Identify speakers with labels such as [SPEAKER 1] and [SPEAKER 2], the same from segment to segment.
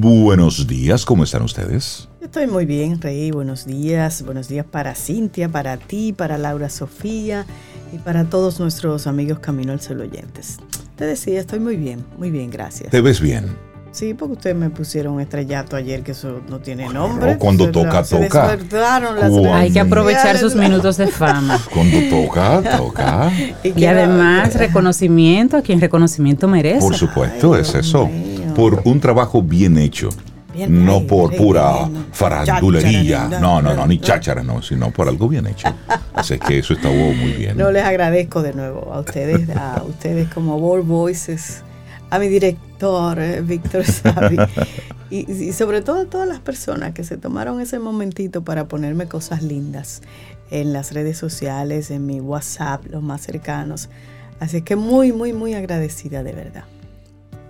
[SPEAKER 1] Buenos días, ¿cómo están ustedes?
[SPEAKER 2] Estoy muy bien, Rey. Buenos días. Buenos días para Cintia, para ti, para Laura Sofía y para todos nuestros amigos Camino al Sol oyentes. Te decía, estoy muy bien, muy bien, gracias.
[SPEAKER 1] ¿Te ves bien?
[SPEAKER 2] Sí, porque ustedes me pusieron un estrellato ayer que eso no tiene nombre.
[SPEAKER 1] cuando toca, toca.
[SPEAKER 3] Hay que aprovechar sus minutos de fama.
[SPEAKER 1] Cuando toca, toca.
[SPEAKER 3] y, además reconocimiento a quien reconocimiento merece.
[SPEAKER 1] Por supuesto, es eso. Por un trabajo bien hecho. no por pura farandulería. No, no, no, ni cháchara, no, sino por algo bien hecho. Así que eso está muy bien.
[SPEAKER 2] No les agradezco de nuevo a ustedes, a ustedes como World Voices a mi director, eh, Víctor Savi, y, sobre todo a todas las personas que se tomaron ese momentito para ponerme cosas lindas en las redes sociales, en mi WhatsApp, los más cercanos. Así que muy, muy, muy agradecida de verdad.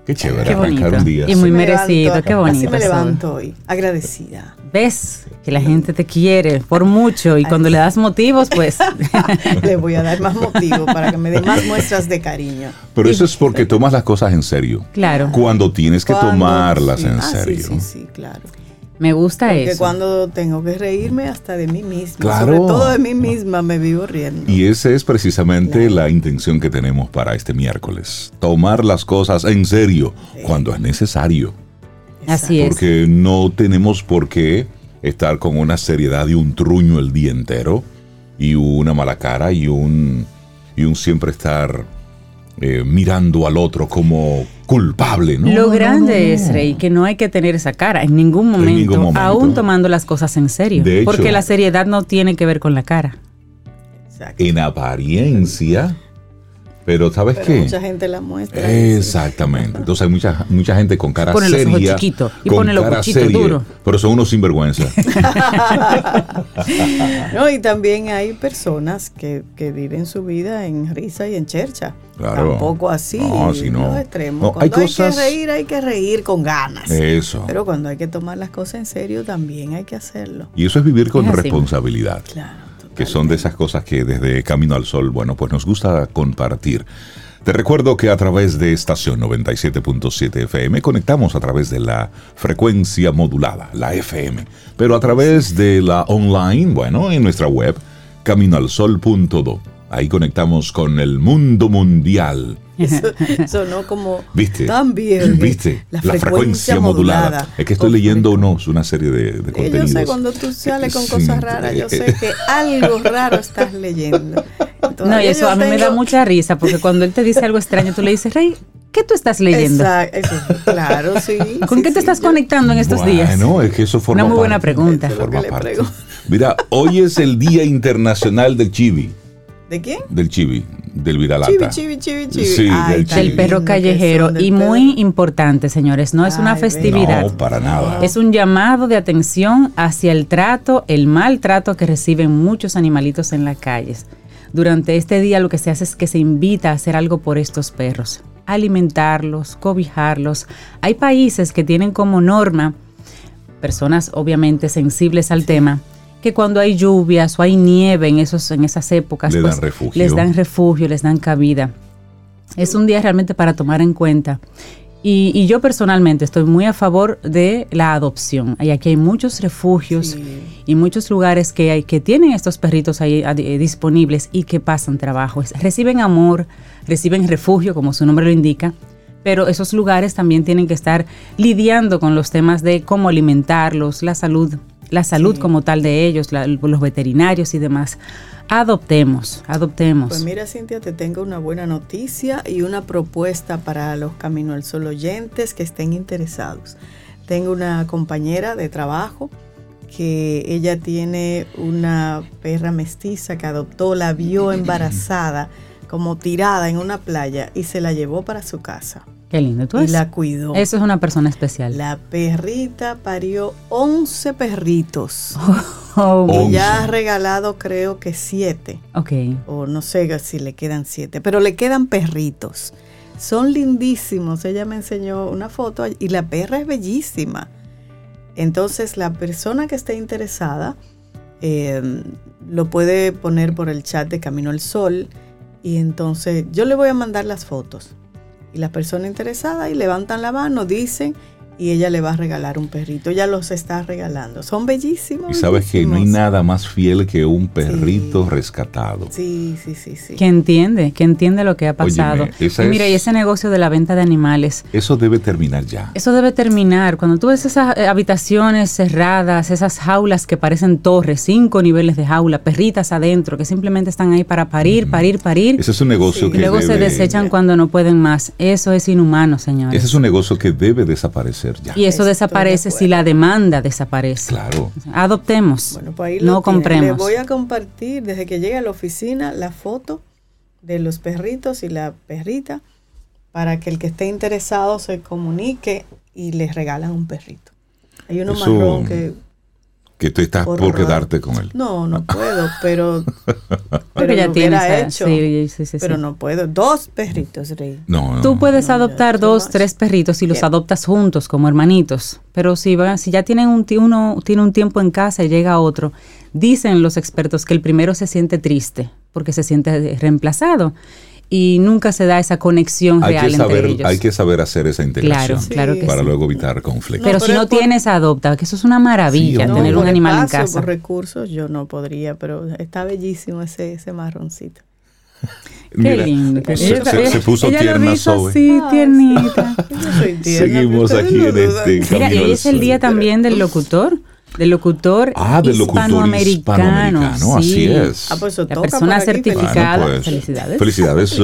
[SPEAKER 1] Qué chévere arrancar un día.
[SPEAKER 3] Y muy merecido, qué bonito.
[SPEAKER 2] Así me levanto hoy, agradecida.
[SPEAKER 3] ¿Ves? Que la gente te quiere por mucho y cuando le das motivos, pues...
[SPEAKER 2] le voy a dar más motivos para que me dé más muestras de cariño.
[SPEAKER 1] Pero eso es porque tomas las cosas en serio.
[SPEAKER 3] Claro.
[SPEAKER 1] Cuando tienes que tomarlas en ah, serio.
[SPEAKER 2] Sí, sí, sí, claro.
[SPEAKER 3] Me gusta
[SPEAKER 2] Porque
[SPEAKER 3] eso.
[SPEAKER 2] cuando tengo que reírme hasta de mí misma, claro. sobre todo de mí misma, me vivo riendo.
[SPEAKER 1] Y esa es precisamente la intención que tenemos para este miércoles. Tomar las cosas en serio cuando es necesario.
[SPEAKER 3] Así es.
[SPEAKER 1] Porque no tenemos por qué estar con una seriedad y un truño el día entero y una mala cara y un, y un siempre estar eh, mirando al otro como culpable, ¿no?
[SPEAKER 3] Lo grande es, Rey, que no hay que tener esa cara en ningún momento, aún tomando las cosas en serio. porque la seriedad no tiene que ver con la cara.
[SPEAKER 1] En apariencia, pero ¿sabes qué?
[SPEAKER 2] Mucha gente la muestra.
[SPEAKER 1] Exactamente. Entonces hay mucha, mucha gente con cara pone seria. Los ojos
[SPEAKER 3] chiquitos y pone los cuchitos duros.
[SPEAKER 1] Pero son unos sinvergüenza.
[SPEAKER 2] no, y también hay personas que, que, viven su vida en risa y en chercha.
[SPEAKER 1] Claro.
[SPEAKER 2] Tampoco así. No,
[SPEAKER 1] si no.
[SPEAKER 2] extremos. cuando hay, que reír, hay que reír con ganas.
[SPEAKER 1] Eso.
[SPEAKER 2] Pero cuando hay que tomar las cosas en serio, también hay que hacerlo.
[SPEAKER 1] Y eso es vivir con responsabilidad. Claro que son de esas cosas que desde Camino al Sol, bueno, pues nos gusta compartir. Te recuerdo que a través de estación 97.7 FM conectamos a través de la frecuencia modulada, la FM, pero a través de la online, bueno, en nuestra web, caminoalsol.do. Ahí conectamos con el mundo mundial.
[SPEAKER 2] Eso, sonó como
[SPEAKER 1] ¿Viste?
[SPEAKER 2] tan bien.
[SPEAKER 1] ¿Viste? La, frecuencia, modulada. Es que estoy leyendo unos, una serie de, de contenidos.
[SPEAKER 2] Yo sé cuando tú sales con cosas raras, yo sé que algo raro estás leyendo.
[SPEAKER 3] no, y eso a mí me da mucha risa, porque cuando él te dice algo extraño, tú le dices, Rey, ¿qué tú estás leyendo?
[SPEAKER 2] Exacto, claro, sí.
[SPEAKER 3] ¿Con qué te estás conectando en estos días?
[SPEAKER 1] No, es que eso forma
[SPEAKER 3] Una muy buena pregunta.
[SPEAKER 1] Mira, hoy es el Día Internacional del Chibi.
[SPEAKER 2] ¿De quién?
[SPEAKER 1] Del chibi, del viralata.
[SPEAKER 2] Chibi, chibi, chibi,
[SPEAKER 1] Sí, del,
[SPEAKER 3] del, perro callejero. Y muy importante, señores, no es una festividad.
[SPEAKER 1] No, para nada.
[SPEAKER 3] Es un llamado de atención hacia el trato, el maltrato que reciben muchos animalitos en las calles. Durante este día lo que se hace es que se invita a hacer algo por estos perros. Alimentarlos, cobijarlos. Hay países que tienen como norma, personas obviamente sensibles al tema, que cuando hay lluvias o hay nieve en, esos, en esas épocas,
[SPEAKER 1] pues,
[SPEAKER 3] les dan refugio, les dan cabida. Es un día realmente para tomar en cuenta. Y, yo personalmente estoy muy a favor de la adopción. Y aquí hay muchos refugios y muchos lugares que, hay, que tienen estos perritos ahí eh, disponibles y que pasan trabajo. Reciben amor, reciben refugio, como su nombre lo indica, pero esos lugares también tienen que estar lidiando con los temas de cómo alimentarlos, la salud la salud como tal de ellos, los veterinarios y demás. Adoptemos, adoptemos.
[SPEAKER 2] Pues mira, Cintia, te tengo una buena noticia y una propuesta para los Camino al Sol oyentes que estén interesados. Tengo una compañera de trabajo que ella tiene una perra mestiza que adoptó, la vio embarazada, como tirada en una playa y se la llevó para su casa.
[SPEAKER 3] Qué lindo tú
[SPEAKER 2] Y la cuidó.
[SPEAKER 3] Eso es una persona especial.
[SPEAKER 2] La perrita parió 11 perritos. Oh, y ya ha regalado creo que 7.
[SPEAKER 3] Ok.
[SPEAKER 2] O no sé si le quedan 7, pero le quedan perritos. Son lindísimos. Ella me enseñó una foto y la perra es bellísima. Entonces la persona que esté interesada em, lo puede poner por el chat de Camino al Sol y entonces yo le voy a mandar las fotos y las personas interesadas y levantan la mano, dicen y ella le va a regalar un perrito. Ella los está regalando. Son bellísimos.
[SPEAKER 1] Y sabes que no hay nada más fiel que un perrito rescatado.
[SPEAKER 2] Sí, sí, sí, sí.
[SPEAKER 3] Que entiende, que entiende lo que ha pasado. y mira, y ese negocio de la venta de animales.
[SPEAKER 1] Eso debe terminar ya.
[SPEAKER 3] Eso debe terminar. Cuando tú ves esas eh, habitaciones cerradas, esas jaulas que parecen torres, cinco niveles de jaula, perritas adentro, que simplemente están ahí para parir, parir, parir.
[SPEAKER 1] Ese es un negocio que.
[SPEAKER 3] Y luego se desechan cuando no pueden más. Eso es inhumano, señores.
[SPEAKER 1] Ese es un negocio que debe desaparecer
[SPEAKER 3] y eso desaparece si la demanda desaparece.
[SPEAKER 1] Claro.
[SPEAKER 3] Adoptemos. Pues no compremos. Le
[SPEAKER 2] voy a compartir desde que llegue a la oficina la foto de los perritos y la perrita para que el que esté interesado se comunique y les regalan un perrito. Hay uno marrón que
[SPEAKER 1] que tú estás por, quedarte con él.
[SPEAKER 2] No, no puedo, pero, pero ya tienes hecho. Sí, sí, sí, pero no puedo. Dos perritos, Rey.
[SPEAKER 3] No, Tú puedes adoptar dos, tres perritos y los adoptas juntos como hermanitos. Pero si, si ya tienen un, uno tiene un tiempo en casa y llega otro, dicen los expertos que el primero se siente triste porque se siente reemplazado y nunca se da esa conexión real
[SPEAKER 1] entre
[SPEAKER 3] ellos.
[SPEAKER 1] Hay que saber hacer esa integración
[SPEAKER 3] claro,
[SPEAKER 1] para luego evitar conflictos.
[SPEAKER 3] pero, si no tienes, adopta, que eso es una maravilla, tener un animal en casa.
[SPEAKER 2] Por recursos yo no podría, pero está bellísimo ese, ese marroncito.
[SPEAKER 3] Qué lindo.
[SPEAKER 1] Se, puso tierna Zoe.
[SPEAKER 3] Sí, tiernita.
[SPEAKER 1] Seguimos aquí en este
[SPEAKER 3] Mira, y hoy es el día también del locutor. Del locutor,
[SPEAKER 1] ah, del hispanoamericano. Así es.
[SPEAKER 2] Ah, pues
[SPEAKER 3] la persona certificada. Pues,
[SPEAKER 1] felicidades. Felicidades,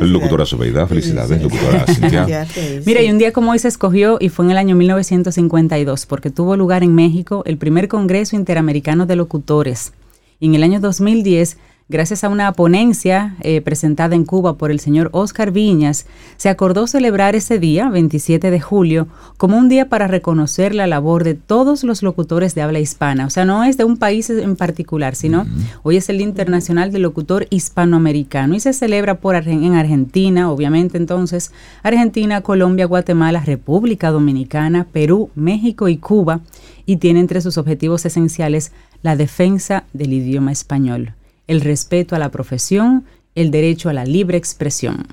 [SPEAKER 1] locutora Sobeida. Felicidades, locutora Cintia.
[SPEAKER 3] Mira, y un día como hoy se escogió y fue en el año 1952, porque tuvo lugar en México el primer Congreso Interamericano de Locutores. Y en el año 2010 Gracias a una ponencia eh, presentada en Cuba por el señor Oscar Viñas, se acordó celebrar ese día, 27 de julio, como un día para reconocer la labor de todos los locutores de habla hispana. O sea, no es de un país en particular, sino hoy es el Día Internacional del Locutor Hispanoamericano y se celebra por en Argentina, obviamente entonces, Argentina, Colombia, Guatemala, República Dominicana, Perú, México y Cuba, y tiene entre sus objetivos esenciales la defensa del idioma español el respeto a la profesión, el derecho a la libre expresión.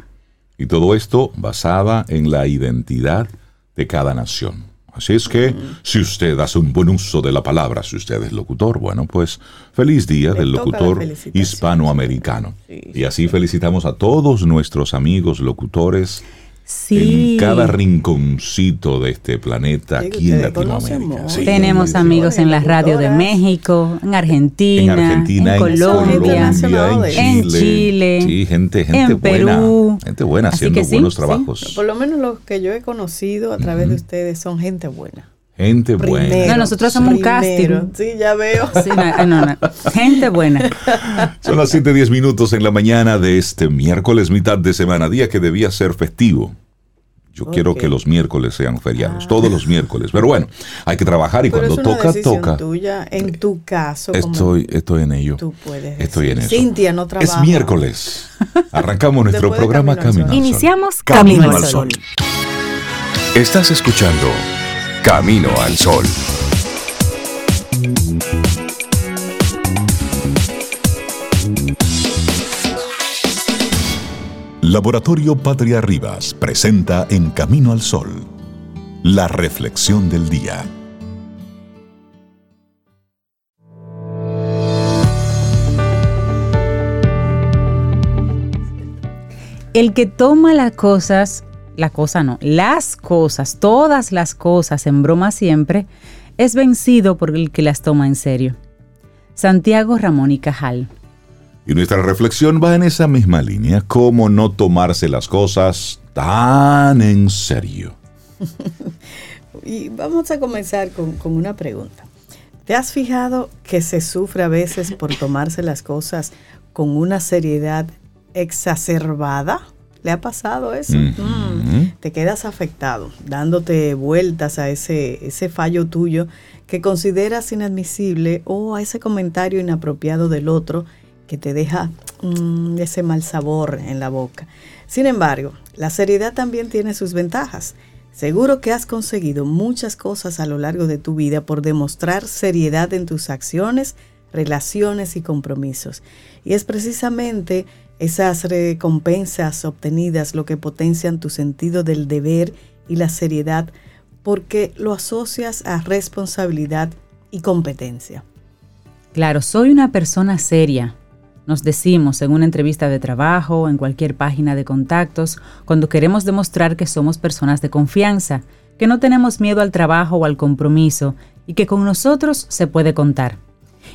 [SPEAKER 1] Y todo esto basada en la identidad de cada nación. Así es que, si usted hace un buen uso de la palabra, si usted es locutor, bueno, pues feliz día del locutor hispanoamericano. y así felicitamos a todos nuestros amigos locutores en cada rinconcito de este planeta aquí en Latinoamérica.
[SPEAKER 3] Tenemos amigos en la radio de México, en Argentina, en, Colombia, en Chile,
[SPEAKER 1] sí, gente, gente buena, gente buena haciendo buenos trabajos.
[SPEAKER 2] Por lo menos los que yo he conocido a través de ustedes son gente buena.
[SPEAKER 1] Gente buena.
[SPEAKER 3] No, nosotros hacemos un casting.
[SPEAKER 2] Sí, ya veo.
[SPEAKER 3] Gente buena.
[SPEAKER 1] Son las 7:10 minutos en la mañana de este miércoles, mitad de semana, día que debía ser festivo. Yo quiero que los miércoles sean feriados, todos los miércoles. Pero bueno, hay que trabajar y cuando toca, toca.
[SPEAKER 2] tuya, en tu caso.
[SPEAKER 1] Estoy, estoy en ello.
[SPEAKER 2] Tú puedes.
[SPEAKER 1] Estoy en eso.
[SPEAKER 2] Cintia no trabaja.
[SPEAKER 1] Es miércoles. Arrancamos nuestro programa Camino, al Sol.
[SPEAKER 3] Iniciamos Camino, al Sol.
[SPEAKER 4] Estás escuchando Camino al Sol. Laboratorio Patria Rivas presenta En Camino al Sol, la reflexión del día.
[SPEAKER 3] El que toma las cosas, la cosa no, las cosas, todas las cosas en broma siempre, es vencido por el que las toma en serio. Santiago Ramón y Cajal.
[SPEAKER 1] Y nuestra reflexión va en esa misma línea, cómo no tomarse las cosas tan en serio.
[SPEAKER 2] y vamos a comenzar con, con una pregunta. ¿Te has fijado que se sufre a veces por tomarse las cosas con una seriedad exacerbada? ¿Le ha pasado eso? Mm. Te quedas afectado, dándote vueltas a ese, ese fallo tuyo que consideras inadmisible o a ese comentario inapropiado del otro que te deja mm, ese mal sabor en la boca. Sin embargo, la seriedad también tiene sus ventajas. Seguro que has conseguido muchas cosas a lo largo de tu vida por demostrar seriedad en tus acciones, relaciones y compromisos. Y es precisamente esas recompensas obtenidas lo que potencian tu sentido del deber y la seriedad porque lo asocias a responsabilidad y competencia.
[SPEAKER 3] Claro, soy una persona seria. Nos decimos en una entrevista de trabajo, en cualquier página de contactos, cuando queremos demostrar que somos personas de confianza, que no tenemos miedo al trabajo o al compromiso y que con nosotros se puede contar.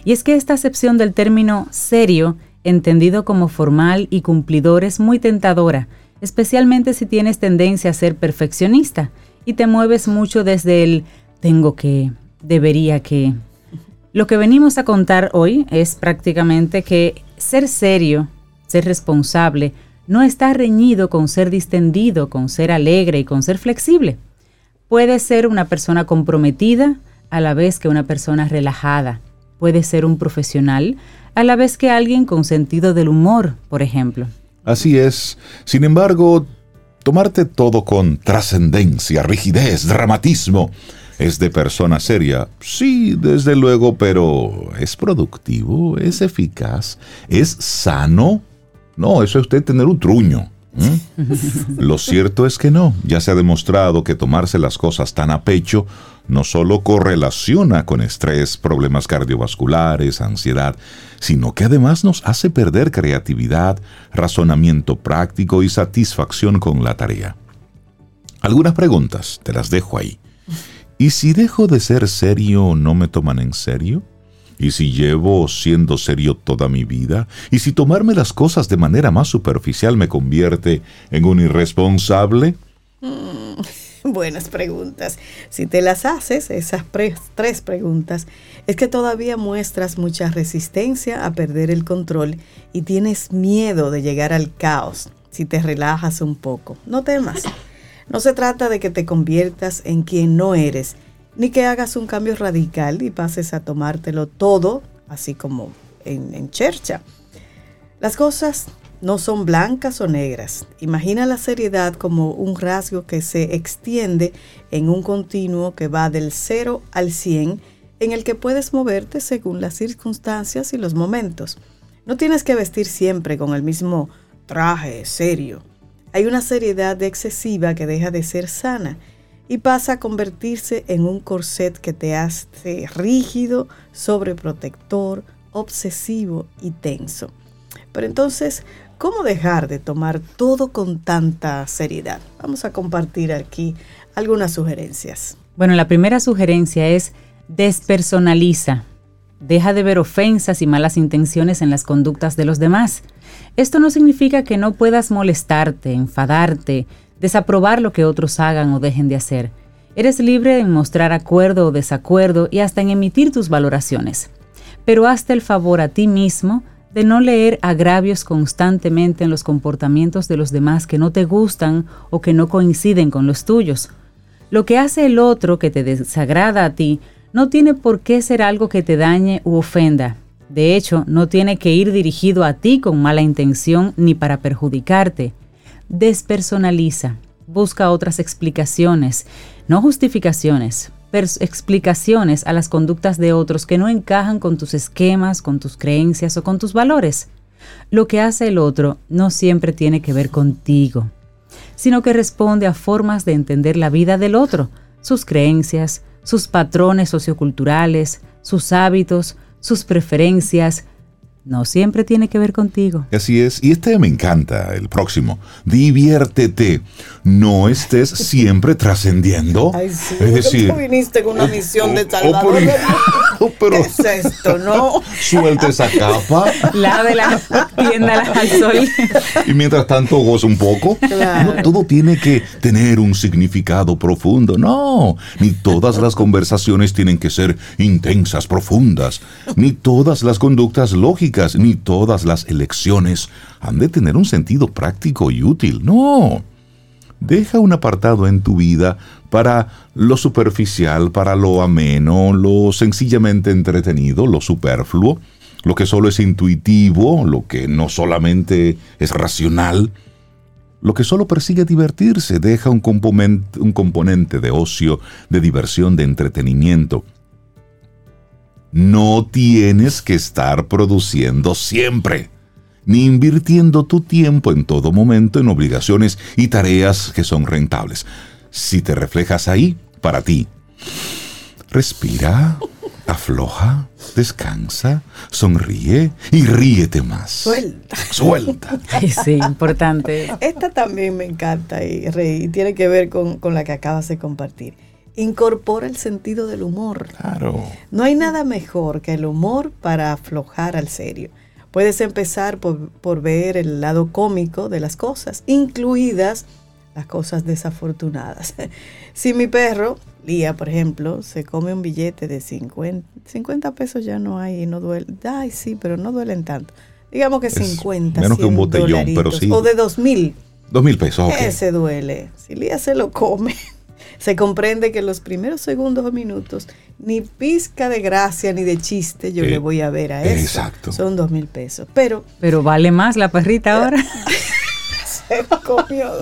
[SPEAKER 3] Y es que esta acepción del término serio, entendido como formal y cumplidor, es muy tentadora, especialmente si tienes tendencia a ser perfeccionista y te mueves mucho desde el tengo que, debería que. Lo que venimos a contar hoy es prácticamente que ser serio, ser responsable, no está reñido con ser distendido, con ser alegre y con ser flexible. Puede ser una persona comprometida a la vez que una persona relajada. Puede ser un profesional a la vez que alguien con sentido del humor, por ejemplo.
[SPEAKER 1] Así es. Sin embargo, tomarte todo con trascendencia, rigidez, dramatismo, ¿Es de persona seria? Sí, desde luego, pero ¿es productivo? ¿Es eficaz? ¿Es sano? No, eso es usted tener un truño. Lo cierto es que no. Ya se ha demostrado que tomarse las cosas tan a pecho no solo correlaciona con estrés, problemas cardiovasculares, ansiedad, sino que además nos hace perder creatividad, razonamiento práctico y satisfacción con la tarea. Algunas preguntas, te las dejo ahí. ¿Y si dejo de ser serio, no me toman en serio? ¿Y si llevo siendo serio toda mi vida? ¿Y si tomarme las cosas de manera más superficial me convierte en un irresponsable?
[SPEAKER 2] Mm, buenas preguntas. Si te las haces, esas tres preguntas, es que todavía muestras mucha resistencia a perder el control y tienes miedo de llegar al caos si te relajas un poco. No temas. No se trata de que te conviertas en quien no eres, ni que hagas un cambio radical y pases a tomártelo todo, así como en, en chercha. Las cosas no son blancas o negras. Imagina la seriedad como un rasgo que se extiende en un continuo que va del 0 al 100, en el que puedes moverte según las circunstancias y los momentos. No tienes que vestir siempre con el mismo traje serio hay una seriedad excesiva que deja de ser sana y pasa a convertirse en un corset que te hace rígido, sobreprotector, obsesivo y tenso. Pero entonces, ¿cómo dejar de tomar todo con tanta seriedad? Vamos a compartir aquí algunas sugerencias.
[SPEAKER 3] Bueno, la primera sugerencia es despersonaliza. Deja de ver ofensas y malas intenciones en las conductas de los demás. Esto no significa que no puedas molestarte, enfadarte, desaprobar lo que otros hagan o dejen de hacer. Eres libre en mostrar acuerdo o desacuerdo y hasta en emitir tus valoraciones. Pero hazte el favor a ti mismo de no leer agravios constantemente en los comportamientos de los demás que no te gustan o que no coinciden con los tuyos. Lo que hace el otro que te desagrada a ti no tiene por qué ser algo que te dañe u ofenda. De hecho, no tiene que ir dirigido a ti con mala intención ni para perjudicarte. Despersonaliza, busca otras explicaciones, no justificaciones, explicaciones a las conductas de otros que no encajan con tus esquemas, con tus creencias o con tus valores. Lo que hace el otro no siempre tiene que ver contigo, sino que responde a formas de entender la vida del otro, sus creencias, sus patrones socioculturales, sus hábitos, sus preferencias, no siempre tiene que ver contigo.
[SPEAKER 1] Así es. Y este me encanta, el próximo. Diviértete. No estés siempre trascendiendo.
[SPEAKER 2] Es decir, tú viniste con una misión de Salvador. ¿Qué es esto, no?
[SPEAKER 1] Suelte esa capa.
[SPEAKER 3] Lávela, tiéndala al sol.
[SPEAKER 1] Y mientras tanto goza un poco. No todo tiene que tener un significado profundo. No. Ni todas las conversaciones tienen que ser intensas, profundas. Ni todas las conductas lógicas ni todas las elecciones han de tener un sentido práctico y útil. No. Deja un apartado en tu vida para lo superficial, para lo ameno, lo sencillamente entretenido, lo superfluo, lo que solo es intuitivo, lo que no solamente es racional, lo que solo persigue divertirse, deja un componente, un componente de ocio, de diversión, de entretenimiento. No tienes que estar produciendo siempre, ni invirtiendo tu tiempo en todo momento en obligaciones y tareas que son rentables. Si te reflejas ahí, para ti. Respira, afloja, descansa, sonríe y ríete más.
[SPEAKER 2] Suelta.
[SPEAKER 1] Suelta.
[SPEAKER 3] sí, importante.
[SPEAKER 2] Esta también me encanta y, y tiene que ver con, con la que acabas de compartir incorpora el sentido del humor.
[SPEAKER 1] Claro.
[SPEAKER 2] No hay nada mejor que el humor para aflojar al serio. Puedes empezar por, ver el lado cómico de las cosas, incluidas las cosas desafortunadas. si mi perro, Lía, por ejemplo, se come un billete de 50, 50 pesos ya no hay y no duele. Ay, sí, pero no duelen tanto. Digamos que 50.
[SPEAKER 1] Menos que un botellón, pero sí.
[SPEAKER 2] O de 2 mil.
[SPEAKER 1] Dos mil pesos.
[SPEAKER 2] Ese duele. Si Lía se lo come, se comprende que los primeros segundos o minutos, ni pizca de gracia ni de chiste yo le voy a ver a eso.
[SPEAKER 1] Exacto.
[SPEAKER 2] Son dos mil pesos. Pero.
[SPEAKER 3] Pero vale más la perrita ahora.
[SPEAKER 2] se comió.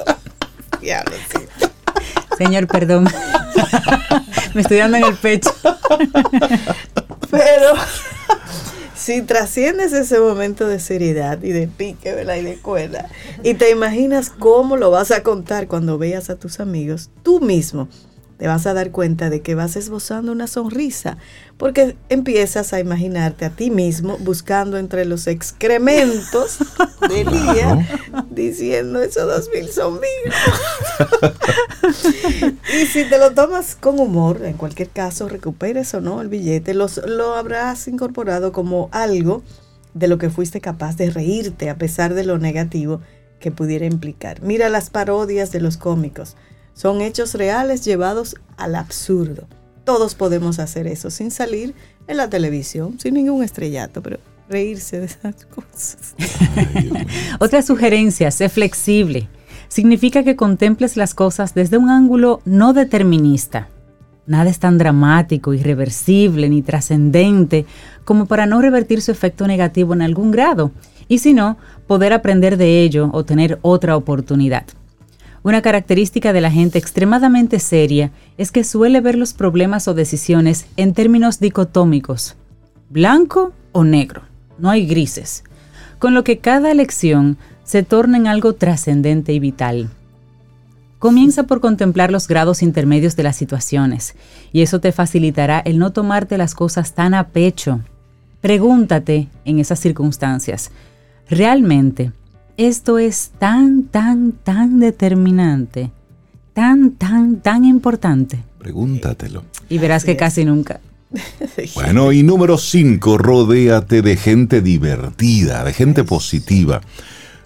[SPEAKER 3] Señor, perdón. Me estoy dando en el pecho.
[SPEAKER 2] Pero si trasciendes ese momento de seriedad y de pique, ¿verdad? Y de escuela, y te imaginas cómo lo vas a contar cuando veas a tus amigos, tú mismo te vas a dar cuenta de que vas esbozando una sonrisa, porque empiezas a imaginarte a ti mismo buscando entre los excrementos del día, diciendo, esos dos mil son míos. y si te lo tomas con humor, en cualquier caso, recuperes o no el billete, los, lo habrás incorporado como algo de lo que fuiste capaz de reírte a pesar de lo negativo que pudiera implicar. Mira las parodias de los cómicos son hechos reales llevados al absurdo. Todos podemos hacer eso sin salir en la televisión, sin ningún estrellato, pero reírse de esas cosas.
[SPEAKER 3] Otra sugerencia, sé flexible. Significa que contemples las cosas desde un ángulo no determinista. Nada es tan dramático, irreversible ni trascendente como para no revertir su efecto negativo en algún grado, y si no, poder aprender de ello o tener otra oportunidad. Una característica de la gente extremadamente seria es que suele ver los problemas o decisiones en términos dicotómicos, blanco o negro, no hay grises, con lo que cada elección se torna en algo trascendente y vital. Comienza por contemplar los grados intermedios de las situaciones, y eso te facilitará el no tomarte las cosas tan a pecho. Pregúntate en esas circunstancias, ¿realmente esto es tan, tan, tan determinante, tan, tan, tan importante.
[SPEAKER 1] Pregúntatelo.
[SPEAKER 3] Y verás que casi nunca.
[SPEAKER 1] Bueno, y número 5, rodéate de gente divertida, de gente positiva.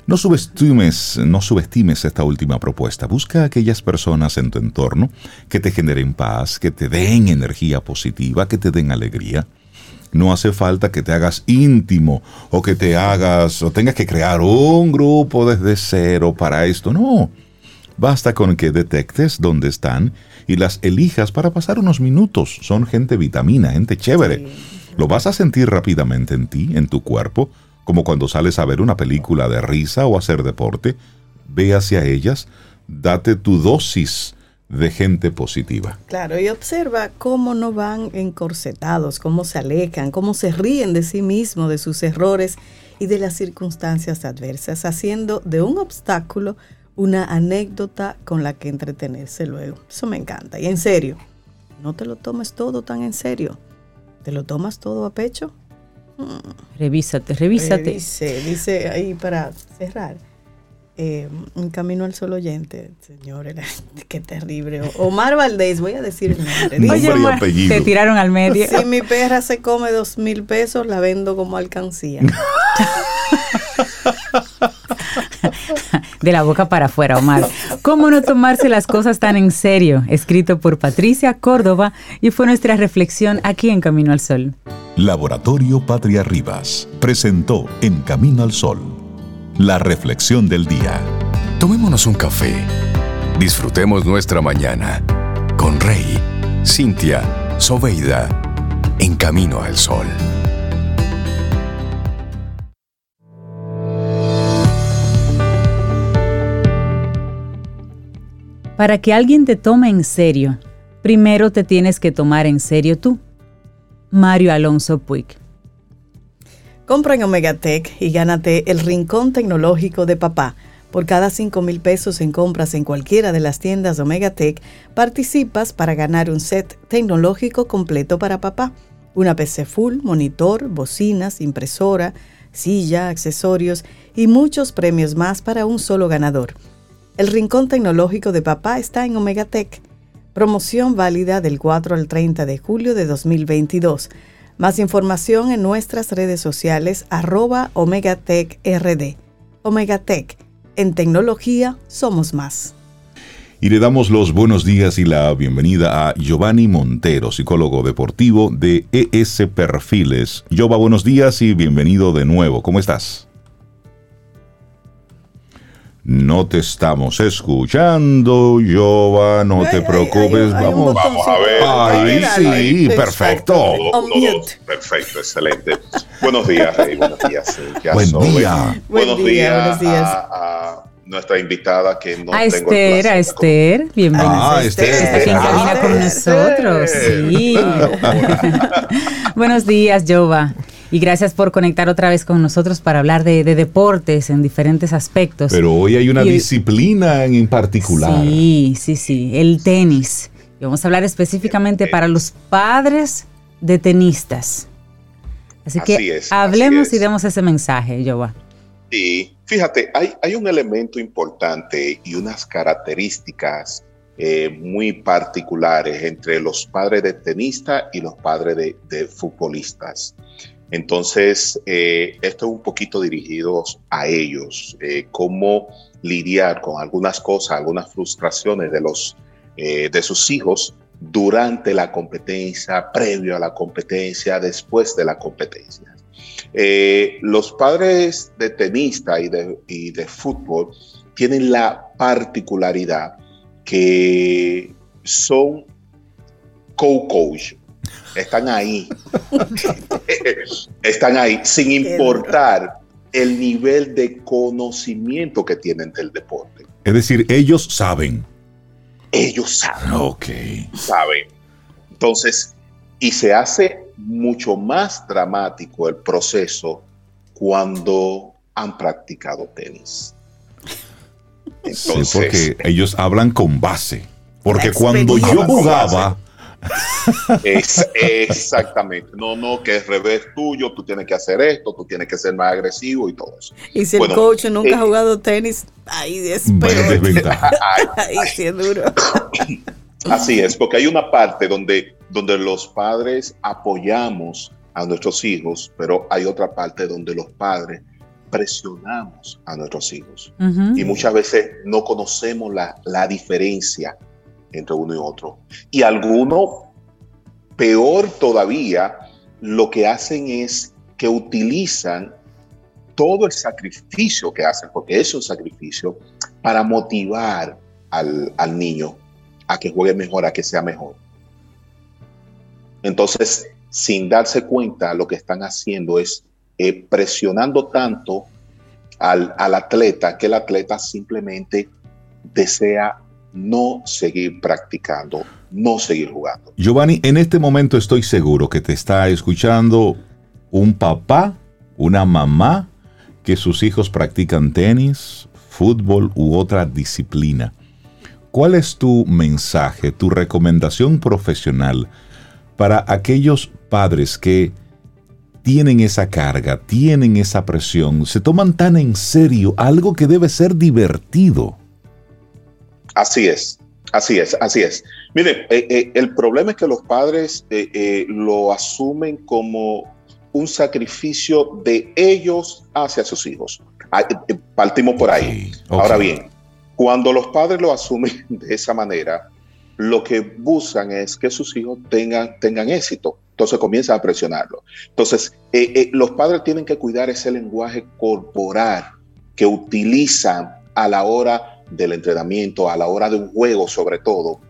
[SPEAKER 1] No subestimes, no subestimes esta última propuesta. Busca a aquellas personas en tu entorno que te generen paz, que te den energía positiva, que te den alegría. No hace falta que te hagas íntimo o que te hagas o tengas que crear un grupo desde cero para esto. No. Basta con que detectes dónde están y las elijas para pasar unos minutos. Son gente vitamina, gente chévere. Lo vas a sentir rápidamente en ti, en tu cuerpo, como cuando sales a ver una película de risa o hacer deporte. Ve hacia ellas, date tu dosis de gente positiva.
[SPEAKER 2] Claro, y observa cómo no van encorsetados, cómo se alejan, cómo se ríen de sí mismos, de sus errores y de las circunstancias adversas, haciendo de un obstáculo una anécdota con la que entretenerse luego. Eso me encanta. Y en serio, no te lo tomes todo tan en serio. ¿Te lo tomas todo a pecho?
[SPEAKER 3] Revísate, revísate.
[SPEAKER 2] Dice, dice ahí para cerrar eh, un camino al solo oyente, señores, qué terrible. Omar Valdés, voy a decir el
[SPEAKER 3] nombre. te tiraron al medio.
[SPEAKER 2] Si mi perra se come dos mil pesos, la vendo como alcancía.
[SPEAKER 3] De la boca para afuera, Omar. ¿Cómo no tomarse las cosas tan en serio? Escrito por Patricia Córdoba y fue nuestra reflexión aquí en Camino al Sol.
[SPEAKER 4] Laboratorio Patria Rivas presentó En Camino al Sol la reflexión del día.
[SPEAKER 5] Tomémonos un café. Disfrutemos nuestra mañana con Rey, Cintia, Soveida, en camino al sol.
[SPEAKER 3] Para que alguien te tome en serio, primero te tienes que tomar en serio tú. Mario Alonso Puig.
[SPEAKER 2] Compra en Omegatech y gánate el rincón tecnológico de papá Por cada 5 mil pesos en compras en cualquiera de las tiendas Omega Tech, participas para ganar un set tecnológico completo para papá. Una PC full, monitor, bocinas, impresora, silla, accesorios y muchos premios más para un solo ganador. El rincón tecnológico de papá está en Omega Tech. Promoción válida del 4 al 30 de julio de 2022. Más información en nuestras redes sociales arroba Omega Tech RD. Omega Tech en tecnología somos más.
[SPEAKER 1] Y le damos los buenos días y la bienvenida a Giovanni Montero, psicólogo deportivo de ES Perfiles. Giova, buenos días y bienvenido de nuevo. ¿Cómo estás? No te estamos escuchando, Giova, no te preocupes. vamos, vamos a ver. Ahí sí, perfecto.
[SPEAKER 6] Perfecto, excelente. buenos días, Rey, buenos días.
[SPEAKER 1] Buen día.
[SPEAKER 6] Buenos días. Buenos días. A, nuestra invitada que no
[SPEAKER 3] a Esther, a Esther, bienvenida.
[SPEAKER 1] Ah, Esther.
[SPEAKER 3] Está aquí en cabina con nosotros. Sí. buenos días, Jova. Y gracias por conectar otra vez con nosotros para hablar de, deportes en diferentes aspectos.
[SPEAKER 1] Pero hoy hay una disciplina en particular.
[SPEAKER 3] Sí, sí, sí, el tenis. Y vamos a hablar específicamente para los padres de tenistas. Así, que hablemos y demos ese mensaje, Joa.
[SPEAKER 6] Sí, fíjate, hay, hay un elemento importante y unas características eh, muy particulares entre los padres de tenistas y los padres de, de futbolistas. Entonces, eh, esto es un poquito dirigido a ellos, eh, cómo lidiar con algunas cosas, algunas frustraciones de, los, eh, de sus hijos durante la competencia, previo a la competencia, después de la competencia. los padres de tenista y de, y de fútbol tienen la particularidad que son co-coach, están ahí. están ahí, sin importar el nivel de conocimiento que tienen del deporte.
[SPEAKER 1] Es decir, ellos saben.
[SPEAKER 6] Ellos saben.
[SPEAKER 1] Ok.
[SPEAKER 6] Saben. Entonces, y se hace mucho más dramático el proceso cuando han practicado tenis.
[SPEAKER 1] Entonces, sí, porque ellos hablan con base. Porque cuando yo jugaba,
[SPEAKER 6] exactamente. No, no, que es revés tuyo, tú tienes que hacer esto, tú tienes que ser más agresivo y todo eso.
[SPEAKER 2] Y si el coach nunca ha eh, jugado tenis, ahí es ahí sí es duro.
[SPEAKER 6] Así es, porque hay una parte donde, donde los padres apoyamos a nuestros hijos, pero hay otra parte donde los padres presionamos a nuestros hijos. Y muchas veces no conocemos la, la diferencia entre uno y otro. Y algunos, peor todavía, lo que hacen es que utilizan todo el sacrificio que hacen, porque es un sacrificio, para motivar al, niño a que juegue mejor, a que sea mejor. Entonces, sin darse cuenta, lo que están haciendo es eh, presionando tanto al, al, atleta que el atleta simplemente desea no seguir practicando, no seguir jugando.
[SPEAKER 1] Giovanni, en este momento estoy seguro que te está escuchando un papá, una mamá, que sus hijos practican tenis, fútbol u otra disciplina. ¿Cuál es tu mensaje, tu recomendación profesional para aquellos padres que tienen esa carga, tienen esa presión, se toman tan en serio algo que debe ser divertido?
[SPEAKER 6] Así es, así es, así es. Miren, eh, eh, el problema es que los padres eh, lo asumen como un sacrificio de ellos hacia sus hijos. Ah, partimos por ahí. Ahora bien, cuando los padres lo asumen de esa manera, lo que buscan es que sus hijos tengan, tengan éxito. Entonces comienzan a presionarlo. Entonces, los padres tienen que cuidar ese lenguaje corporal que utilizan a la hora del entrenamiento, a la hora de un juego sobre todo,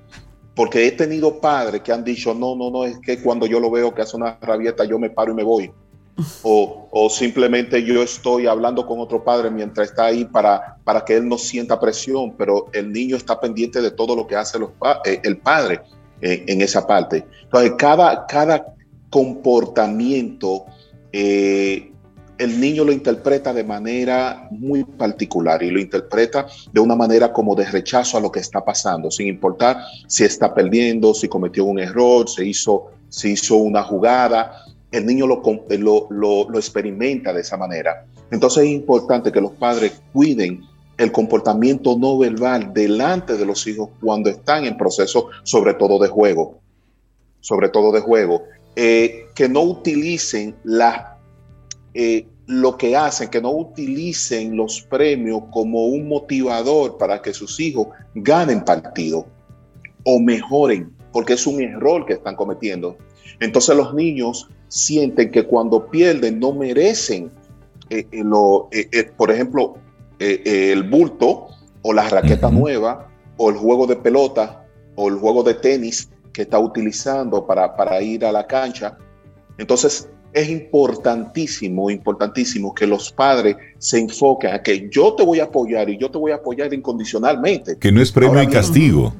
[SPEAKER 6] porque he tenido padres que han dicho, no, no, no, es que cuando yo lo veo que hace una rabieta, yo me paro y me voy. O, o, simplemente yo estoy hablando con otro padre mientras está ahí para, para que él no sienta presión, pero el niño está pendiente de todo lo que hace los, eh, el padre en esa parte. Entonces, cada, cada comportamiento eh, el niño lo interpreta de manera muy particular y lo interpreta de una manera como de rechazo a lo que está pasando, sin importar si está perdiendo, si cometió un error, se hizo, hizo una jugada. El niño lo, lo, lo experimenta de esa manera. Entonces es importante que los padres cuiden el comportamiento no verbal delante de los hijos cuando están en proceso, sobre todo de juego, sobre todo de juego, eh, que no utilicen la, eh, lo que hacen, que no utilicen los premios como un motivador para que sus hijos ganen partido o mejoren, porque es un error que están cometiendo. Entonces los niños sienten que cuando pierden no merecen, eh, lo, por ejemplo, eh, el bulto o la raqueta nueva o el juego de pelota o el juego de tenis que está utilizando para, para ir a la cancha. Entonces, es importantísimo, importantísimo que los padres se enfoquen a que yo te voy a apoyar y yo te voy a apoyar incondicionalmente.
[SPEAKER 1] Que no es premio y castigo.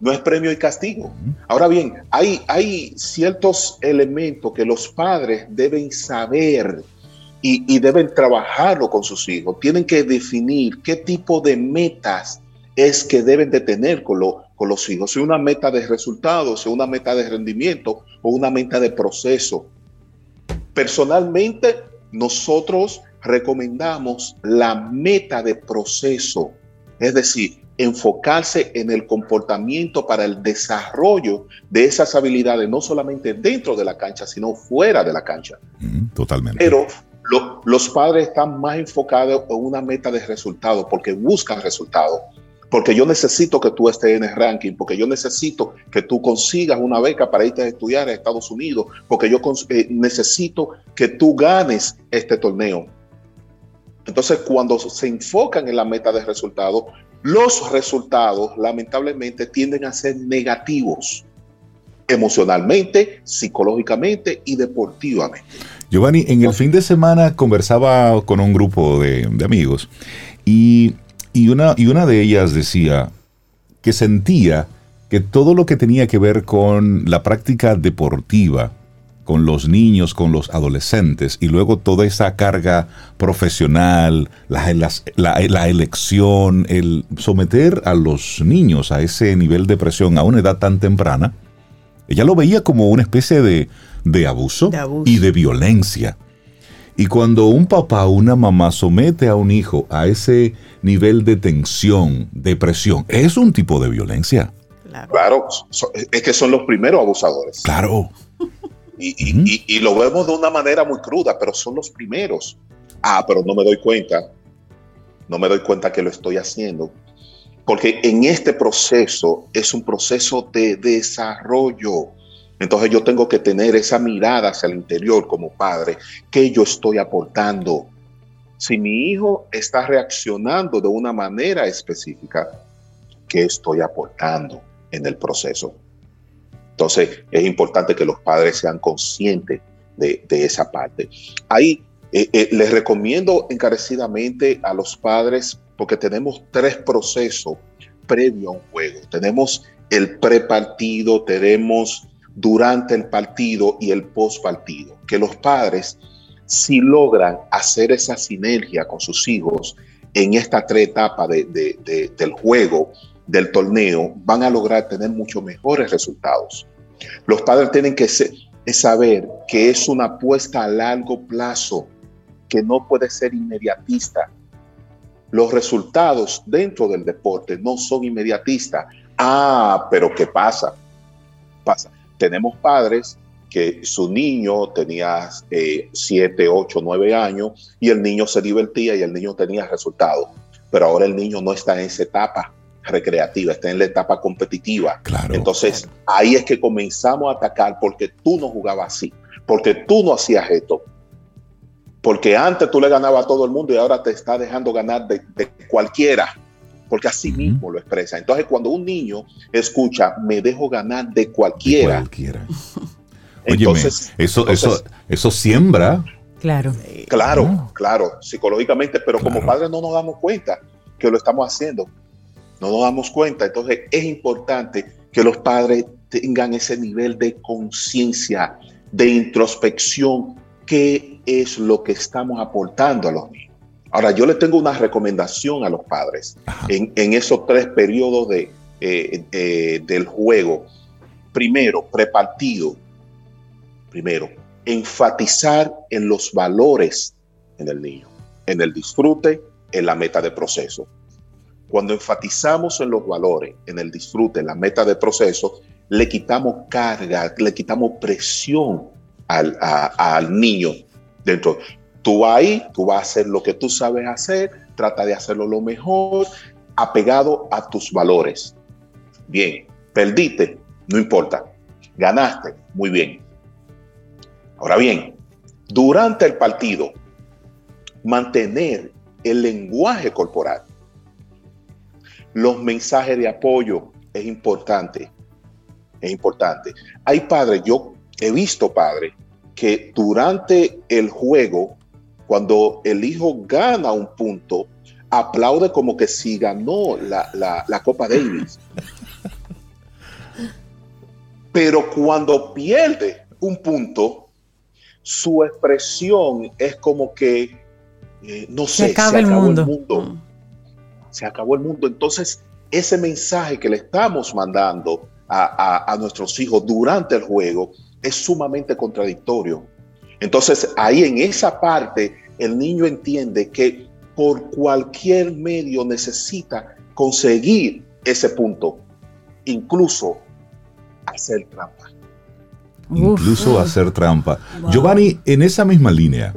[SPEAKER 6] No es premio y castigo. Ahora bien, hay, hay ciertos elementos que los padres deben saber y, deben trabajarlo con sus hijos. Tienen que definir qué tipo de metas es que deben de tener con, con los hijos. Si una meta de resultados, si una meta de rendimiento o una meta de proceso. Personalmente, nosotros recomendamos la meta de proceso, es decir, enfocarse en el comportamiento para el desarrollo de esas habilidades, no solamente dentro de la cancha, sino fuera de la cancha.
[SPEAKER 1] totalmente.
[SPEAKER 6] Pero los padres están más enfocados en una meta de resultado porque buscan resultados. Porque yo necesito que tú estés en el ranking, porque yo necesito que tú consigas una beca para irte a estudiar a Estados Unidos, porque yo eh, necesito que tú ganes este torneo. Entonces, cuando se enfocan en la meta de resultados, los resultados lamentablemente tienden a ser negativos emocionalmente, psicológicamente y deportivamente.
[SPEAKER 1] Giovanni, en el fin de semana conversaba con un grupo de, amigos y, una, y una de ellas decía que sentía que todo lo que tenía que ver con la práctica deportiva, con los niños, con los adolescentes, y luego toda esa carga profesional, la, la, elección, el someter a los niños a ese nivel de presión a una edad tan temprana, ella lo veía como una especie de, de abuso, y de violencia. Y cuando un papá o una mamá somete a un hijo a ese nivel de tensión, de presión, es un tipo de violencia.
[SPEAKER 6] Claro, es que son los primeros abusadores.
[SPEAKER 1] Claro.
[SPEAKER 6] Y, y, lo vemos de una manera muy cruda, pero son los primeros. Ah, pero no me doy cuenta. No me doy cuenta que lo estoy haciendo. Porque en este proceso es un proceso de desarrollo entonces yo tengo que tener esa mirada hacia el interior como padre, ¿qué yo estoy aportando? Si mi hijo está reaccionando de una manera específica, ¿qué estoy aportando en el proceso? Entonces es importante que los padres sean conscientes de, esa parte. Ahí eh, eh, les recomiendo encarecidamente a los padres, porque tenemos tres procesos previo a un juego. Tenemos el prepartido, tenemos durante el partido y el post partido. Que los padres, si logran hacer esa sinergia con sus hijos en esta tres etapas del juego, del torneo, van a lograr tener mucho mejores resultados. Los padres tienen que saber que es una apuesta a largo plazo, que no puede ser inmediatista. Los resultados dentro del deporte no son inmediatistas. Ah, pero ¿qué pasa? Pasa tenemos padres que su niño tenía 7, 8, 9 años y el niño se divertía y el niño tenía resultados. Pero ahora el niño no está en esa etapa recreativa, está en la etapa competitiva.
[SPEAKER 1] Claro.
[SPEAKER 6] Entonces ahí es que comenzamos a atacar porque tú no jugabas así, porque tú no hacías esto. Porque antes tú le ganabas a todo el mundo y ahora te está dejando ganar de cualquiera porque así mismo lo expresa. Entonces, cuando un niño escucha, me dejo ganar de cualquiera.
[SPEAKER 1] cualquiera. Entonces, eso, eso, eso siembra.
[SPEAKER 3] Claro.
[SPEAKER 6] Claro, claro, psicológicamente, pero como padres no nos damos cuenta que lo estamos haciendo. No nos damos cuenta. Entonces, es importante que los padres tengan ese nivel de conciencia, de introspección, que es lo que estamos aportando a los niños. Ahora, yo le tengo una recomendación a los padres en, esos tres periodos de, eh, eh, del juego. Primero, prepartido. Primero, enfatizar en los valores en el niño, en el disfrute, en la meta de proceso. Cuando enfatizamos en los valores, en el disfrute, en la meta de proceso, le quitamos carga, le quitamos presión al, al niño dentro. Tú ahí, tú vas a hacer lo que tú sabes hacer, trata de hacerlo lo mejor, apegado a tus valores. Bien, perdiste, no importa. Ganaste, muy bien. Ahora bien, durante el partido, mantener el lenguaje corporal, los mensajes de apoyo es importante. Es importante. Hay padres, yo he visto padres que durante el juego, cuando el hijo gana un punto, aplaude como que si ganó la, la Copa Davis. Pero cuando pierde un punto, su expresión es como que, eh, no sé,
[SPEAKER 3] se, acaba el, mundo.
[SPEAKER 6] Se acabó el mundo. Entonces, ese mensaje que le estamos mandando a, nuestros hijos durante el juego es sumamente contradictorio. Entonces, ahí en esa parte, el niño entiende que por cualquier medio necesita conseguir ese punto, incluso hacer trampa
[SPEAKER 1] incluso hacer trampa. Giovanni, en esa misma línea,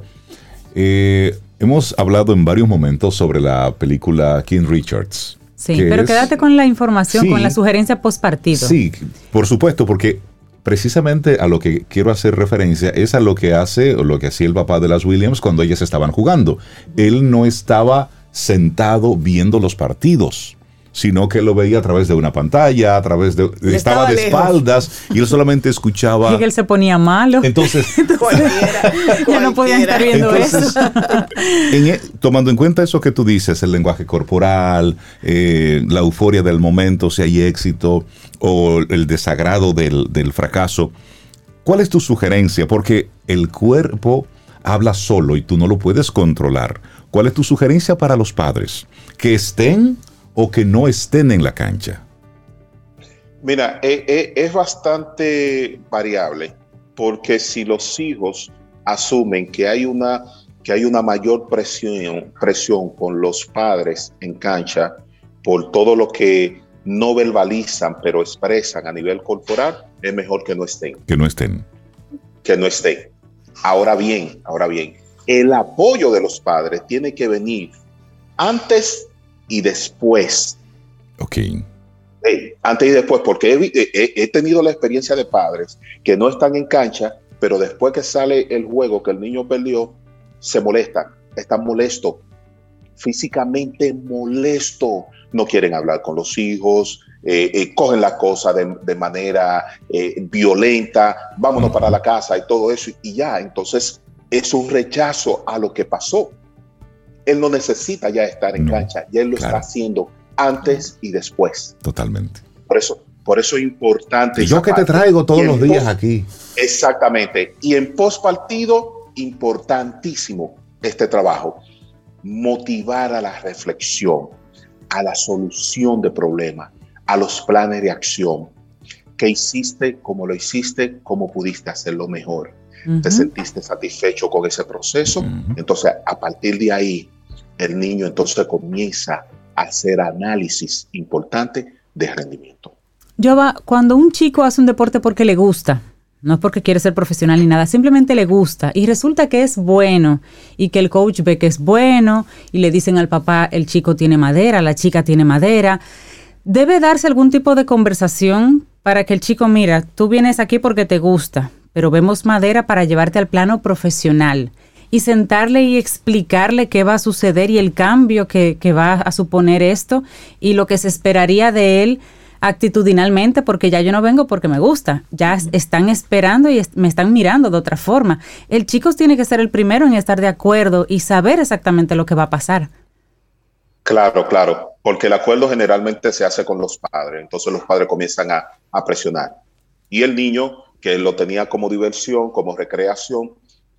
[SPEAKER 1] eh, hemos hablado en varios momentos sobre la película King Richards.
[SPEAKER 3] Sí, pero quédate con la información, con la sugerencia post partido.
[SPEAKER 1] Sí, por supuesto, porque precisamente a lo que quiero hacer referencia es a lo que hace o lo que hacía el papá de las Williams cuando ellas estaban jugando. Él no estaba sentado viendo los partidos sino que lo veía a través de una pantalla, a través de... Estaba, de espaldas y él solamente escuchaba...
[SPEAKER 3] Y que él se ponía malo.
[SPEAKER 1] Entonces...
[SPEAKER 3] ya no podían estar viendo eso.
[SPEAKER 1] E, tomando en cuenta eso que tú dices, el lenguaje corporal, eh, la euforia del momento, si hay éxito, o el desagrado del, del fracaso, ¿cuál es tu sugerencia? Porque el cuerpo habla solo y tú no lo puedes controlar. ¿Cuál es tu sugerencia para los padres? Que estén o que no estén en la cancha?
[SPEAKER 6] Mira, e, e, es bastante variable, porque si los hijos asumen que hay una, que hay una mayor presión, presión con los padres en cancha por todo lo que no verbalizan, pero expresan a nivel corporal, es mejor que no estén.
[SPEAKER 1] Que no estén.
[SPEAKER 6] Que no estén. Ahora bien, ahora bien, el apoyo de los padres tiene que venir antes y después.
[SPEAKER 1] Ok.
[SPEAKER 6] antes y después, porque he, tenido la experiencia de padres que no están en cancha, pero después que sale el juego que el niño perdió, se molestan, están molestos, físicamente molesto, no quieren hablar con los hijos, eh, eh, cogen la cosa de, manera eh, violenta, vámonos para la casa y todo eso, y ya, entonces es un rechazo a lo que pasó él no necesita ya estar en cancha, ya él lo está haciendo antes y después.
[SPEAKER 1] Totalmente.
[SPEAKER 6] Por eso, por eso es importante.
[SPEAKER 1] Y yo que te traigo todos los días aquí.
[SPEAKER 6] Exactamente. Y en post partido, importantísimo este trabajo. Motivar a la reflexión, a la solución de problemas, a los planes de acción. ¿Qué hiciste? ¿Cómo lo hiciste? ¿Cómo pudiste hacerlo mejor? ¿Te sentiste satisfecho con ese proceso? Entonces, a partir de ahí, el niño entonces comienza a hacer análisis importante de rendimiento.
[SPEAKER 3] va cuando un chico hace un deporte porque le gusta, no es porque quiere ser profesional ni nada, simplemente le gusta y resulta que es bueno y que el coach ve que es bueno y le dicen al papá el chico tiene madera, la chica tiene madera, debe darse algún tipo de conversación para que el chico mira, tú vienes aquí porque te gusta, pero vemos madera para llevarte al plano profesional y sentarle y explicarle qué va a suceder y el cambio que, va a suponer esto y lo que se esperaría de él actitudinalmente, porque ya yo no vengo porque me gusta, ya están esperando y me están mirando de otra forma. El chico tiene que ser el primero en estar de acuerdo y saber exactamente lo que va a pasar.
[SPEAKER 6] Claro, claro, porque el acuerdo generalmente se hace con los padres, entonces los padres comienzan a, a presionar. Y el niño, que lo tenía como diversión, como recreación,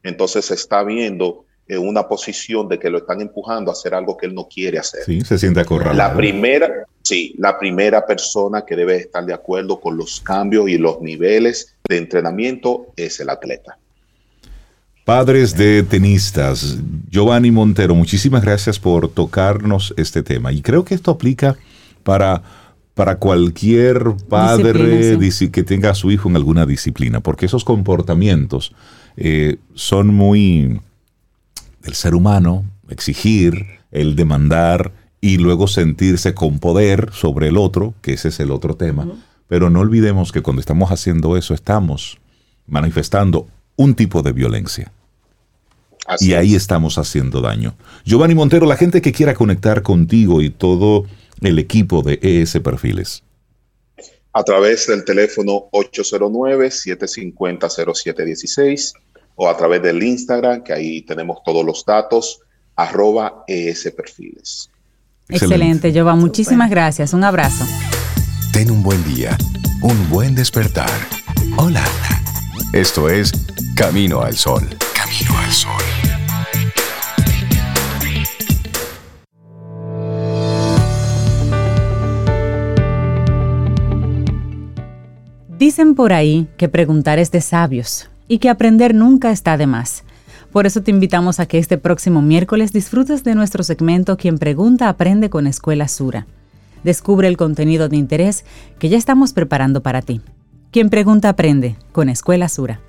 [SPEAKER 6] entonces se está viendo en una posición de que lo están empujando a hacer algo que él no quiere hacer.
[SPEAKER 1] Sí, se siente acorralado.
[SPEAKER 6] La primera, sí, la primera persona que debe estar de acuerdo con los cambios y los niveles de entrenamiento es el atleta.
[SPEAKER 1] Padres de tenistas, Giovanni Montero, muchísimas gracias por tocarnos este tema. Y creo que esto aplica para, para cualquier padre que tenga a su hijo en alguna disciplina, porque esos comportamientos eh, son muy del ser humano, exigir, el demandar y luego sentirse con poder sobre el otro, que ese es el otro tema. Pero no olvidemos que cuando estamos haciendo eso estamos manifestando un tipo de violencia. y ahí estamos haciendo daño. Giovanni Montero, la gente que quiera conectar contigo y todo el equipo de ES Perfiles.
[SPEAKER 6] A través del teléfono 809-750-0716 o a través del Instagram, que ahí tenemos todos los datos, arroba ES Perfiles.
[SPEAKER 3] Excelente, Giovanni. Muchísimas gracias. Un abrazo.
[SPEAKER 5] Ten un buen día, un buen despertar. Hola. Esto es Camino al Sol. Camino al Sol.
[SPEAKER 3] Dicen por ahí que preguntar es de sabios y que aprender nunca está de más. Por eso te invitamos a que este próximo miércoles disfrutes de nuestro segmento Quien Pregunta Aprende con Escuela Sura. Descubre el contenido de interés que ya estamos preparando para ti. Quien Pregunta Aprende con Escuela Sura.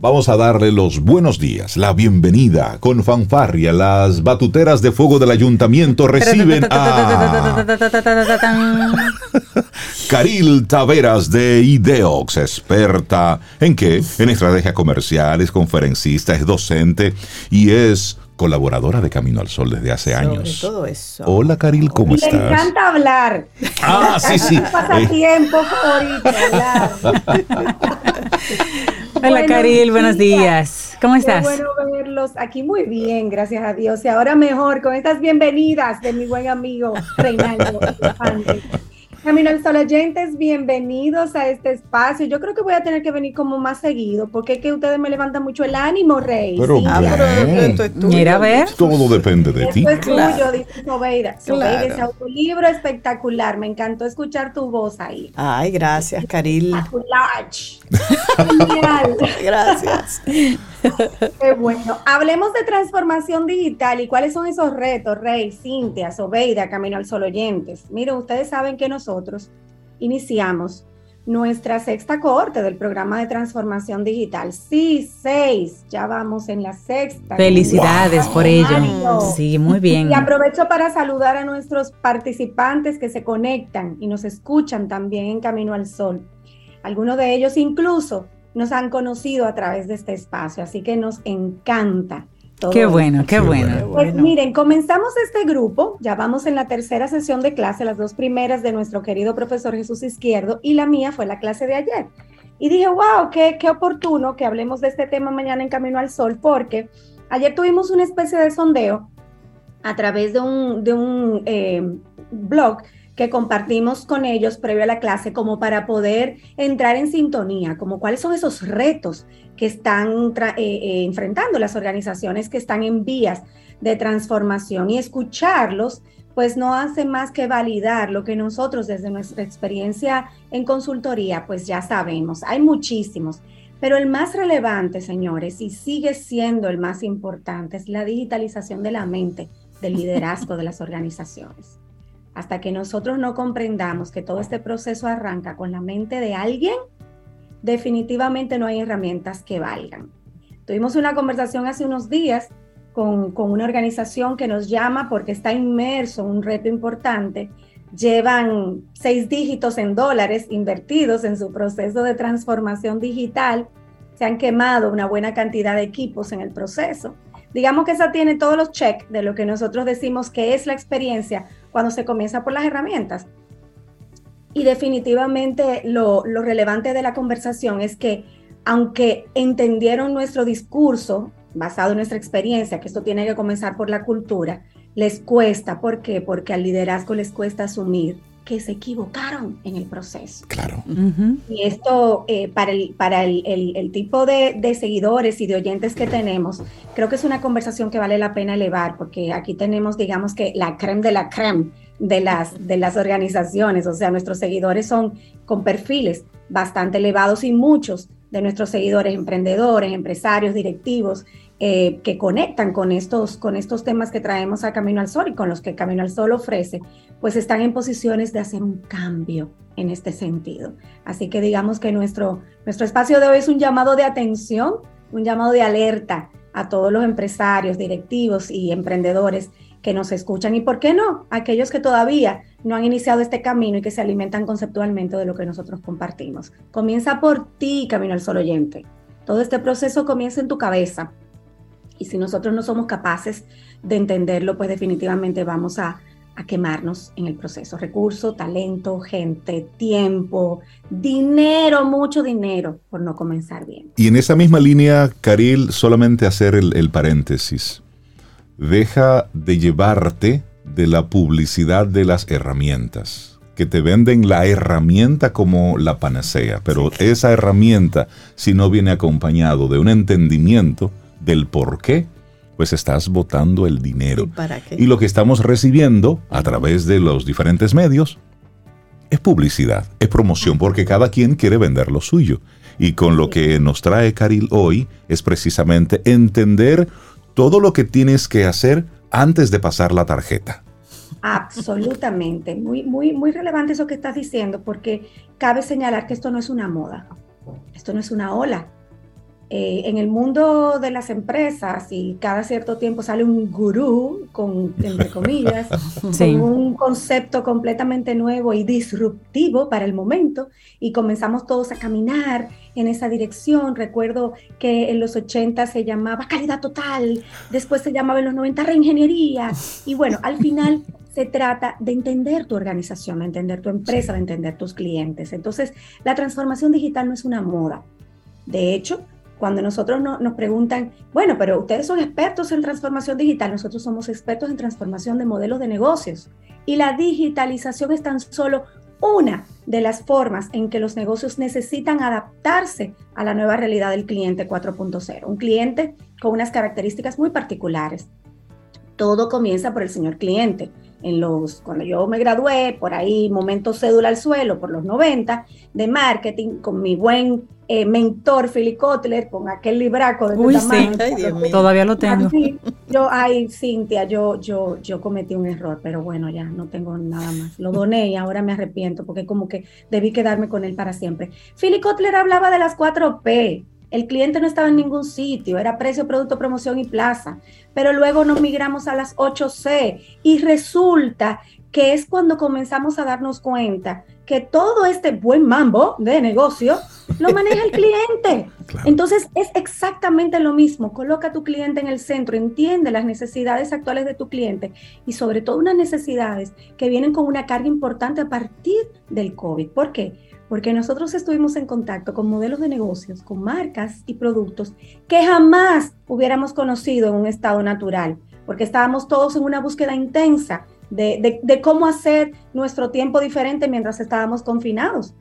[SPEAKER 1] Vamos a darle los buenos días, la bienvenida con fanfarria. Las batuteras de fuego del ayuntamiento reciben a Caril Taveras de Ideox, experta en qué? En estrategia comercial, es conferencista, es docente y es colaboradora de Camino al Sol desde hace años.
[SPEAKER 2] todo eso.
[SPEAKER 1] Hola, Caril, ¿cómo estás?
[SPEAKER 7] Me encanta hablar.
[SPEAKER 1] Ah, sí, sí.
[SPEAKER 7] pasatiempo favorito, hablar.
[SPEAKER 3] Hola, Caril, buenos días. ¿Cómo estás?
[SPEAKER 7] Qué bueno verlos aquí muy bien, gracias a Dios. Y ahora mejor con estas bienvenidas de mi buen amigo Reinaldo. Camino al Sol oyentes, bienvenidos a este espacio. Yo creo que voy a tener que venir como más seguido, porque es que ustedes me levantan mucho el ánimo, Rey.
[SPEAKER 1] Pero,
[SPEAKER 3] Mira, a ver.
[SPEAKER 1] Todo depende de ti.
[SPEAKER 7] es tuyo, dice Sobeida. Sobeida, ese autolibro espectacular. Me encantó escuchar tu voz ahí.
[SPEAKER 2] Ay, gracias, Caril.
[SPEAKER 7] Genial.
[SPEAKER 2] gracias.
[SPEAKER 7] Qué bueno. Hablemos de transformación digital y cuáles son esos retos, Rey, Cintia, Sobeida, Camino al Sol oyentes. Miren, ustedes saben que nosotros iniciamos nuestra sexta corte del programa de transformación digital. Sí, seis, ya vamos en la sexta.
[SPEAKER 3] Felicidades por ello. Sí, muy bien.
[SPEAKER 7] Y aprovecho para saludar a nuestros participantes que se conectan y nos escuchan también en Camino al Sol. Algunos de ellos incluso nos han conocido a través de este espacio, así que nos encanta.
[SPEAKER 3] Todo qué bueno, qué, bueno.
[SPEAKER 7] Pues miren, comenzamos este grupo, ya vamos en la tercera sesión de clase, las dos primeras de nuestro querido profesor Jesús Izquierdo y la mía fue la clase de ayer. Y dije, wow, qué, qué oportuno que hablemos de este tema mañana en Camino al Sol, porque ayer tuvimos una especie de sondeo a través de un, de un eh, blog que compartimos con ellos previo a la clase como para poder entrar en sintonía, como cuáles son esos retos que están eh, eh, enfrentando las organizaciones que están en vías de transformación y escucharlos pues no hace más que validar lo que nosotros desde nuestra experiencia en consultoría pues ya sabemos. Hay muchísimos, pero el más relevante, señores, y sigue siendo el más importante, es la digitalización de la mente, del liderazgo de las organizaciones hasta que nosotros no comprendamos que todo este proceso arranca con la mente de alguien, definitivamente no hay herramientas que valgan. Tuvimos una conversación hace unos días con, una organización que nos llama porque está inmerso en un reto importante. Llevan seis dígitos en dólares invertidos en su proceso de transformación digital. Se han quemado una buena cantidad de equipos en el proceso. Digamos que esa tiene todos los checks de lo que nosotros decimos que es la experiencia cuando se comienza por las herramientas. Y definitivamente lo, relevante de la conversación es que aunque entendieron nuestro discurso basado en nuestra experiencia, que esto tiene que comenzar por la cultura, les cuesta. ¿Por qué? Porque al liderazgo les cuesta asumir que se equivocaron en el proceso.
[SPEAKER 1] Claro.
[SPEAKER 7] Y esto, eh, para, el, para el, el, tipo de, de, seguidores y de oyentes que tenemos, creo que es una conversación que vale la pena elevar, porque aquí tenemos, digamos que, la creme de la creme de las, de las organizaciones, o sea, nuestros seguidores son con perfiles bastante elevados y muchos de nuestros seguidores, emprendedores, empresarios, directivos, eh, que conectan con estos, con estos temas que traemos a Camino al Sol y con los que Camino al Sol ofrece, pues están en posiciones de hacer un cambio en este sentido. Así que digamos que nuestro, nuestro espacio de hoy es un llamado de atención, un llamado de alerta a todos los empresarios, directivos y emprendedores que nos escuchan y, ¿por qué no?, aquellos que todavía no han iniciado este camino y que se alimentan conceptualmente de lo que nosotros compartimos. Comienza por ti, Camino al Sol oyente. Todo este proceso comienza en tu cabeza y si nosotros no somos capaces de entenderlo, pues definitivamente vamos a, quemarnos en el proceso. Recurso, talento, gente, tiempo, dinero, mucho dinero, por no comenzar bien.
[SPEAKER 1] Y en esa misma línea, Caril, solamente hacer el, el paréntesis. Deja de llevarte de la publicidad de las herramientas que te venden la herramienta como la panacea, pero esa herramienta, si no viene acompañado de un entendimiento, del por qué, pues estás votando el dinero. ¿Y, para qué? y lo que estamos recibiendo a través de los diferentes medios es publicidad, es promoción, porque cada quien quiere vender lo suyo. Y con lo que nos trae Caril hoy es precisamente entender todo lo que tienes que hacer antes de pasar la tarjeta.
[SPEAKER 7] Absolutamente, muy, muy, muy relevante eso que estás diciendo, porque cabe señalar que esto no es una moda, esto no es una ola, eh, en el mundo de las empresas y cada cierto tiempo sale un gurú, con, entre comillas, con un concepto completamente nuevo y disruptivo para el momento y comenzamos todos a caminar en esa dirección. Recuerdo que en los 80 se llamaba calidad total, después se llamaba en los 90 reingeniería y bueno, al final se trata de entender tu organización, de entender tu empresa, de entender tus clientes. Entonces, la transformación digital no es una moda. De hecho, cuando nosotros nos preguntan, bueno, pero ustedes son expertos en transformación digital, nosotros somos expertos en transformación de modelos de negocios. Y la digitalización es tan solo una de las formas en que los negocios necesitan adaptarse a la nueva realidad del cliente 4.0. Un cliente con unas características muy particulares. Todo comienza por el señor cliente. En los, cuando yo me gradué, por ahí, momento cédula al suelo, por los 90, de marketing, con mi buen eh, mentor Philly Kotler con aquel libraco de
[SPEAKER 3] Uy, sí. todavía lo tengo.
[SPEAKER 7] yo, ay, Cintia, yo, yo, yo cometí un error, pero bueno, ya no tengo nada más. Lo doné y ahora me arrepiento porque como que debí quedarme con él para siempre. Philly Kotler hablaba de las 4 P. El cliente no estaba en ningún sitio, era precio, producto, promoción y plaza. Pero luego nos migramos a las 8C y resulta que es cuando comenzamos a darnos cuenta que todo este buen mambo de negocio lo maneja el cliente. Entonces es exactamente lo mismo. Coloca a tu cliente en el centro, entiende las necesidades actuales de tu cliente y sobre todo unas necesidades que vienen con una carga importante a partir del COVID. ¿Por qué? Porque nosotros estuvimos en contacto con modelos de negocios, con marcas y productos que jamás hubiéramos conocido en un estado natural, porque estábamos todos en una búsqueda intensa de, cómo hacer nuestro tiempo diferente mientras estábamos confinados.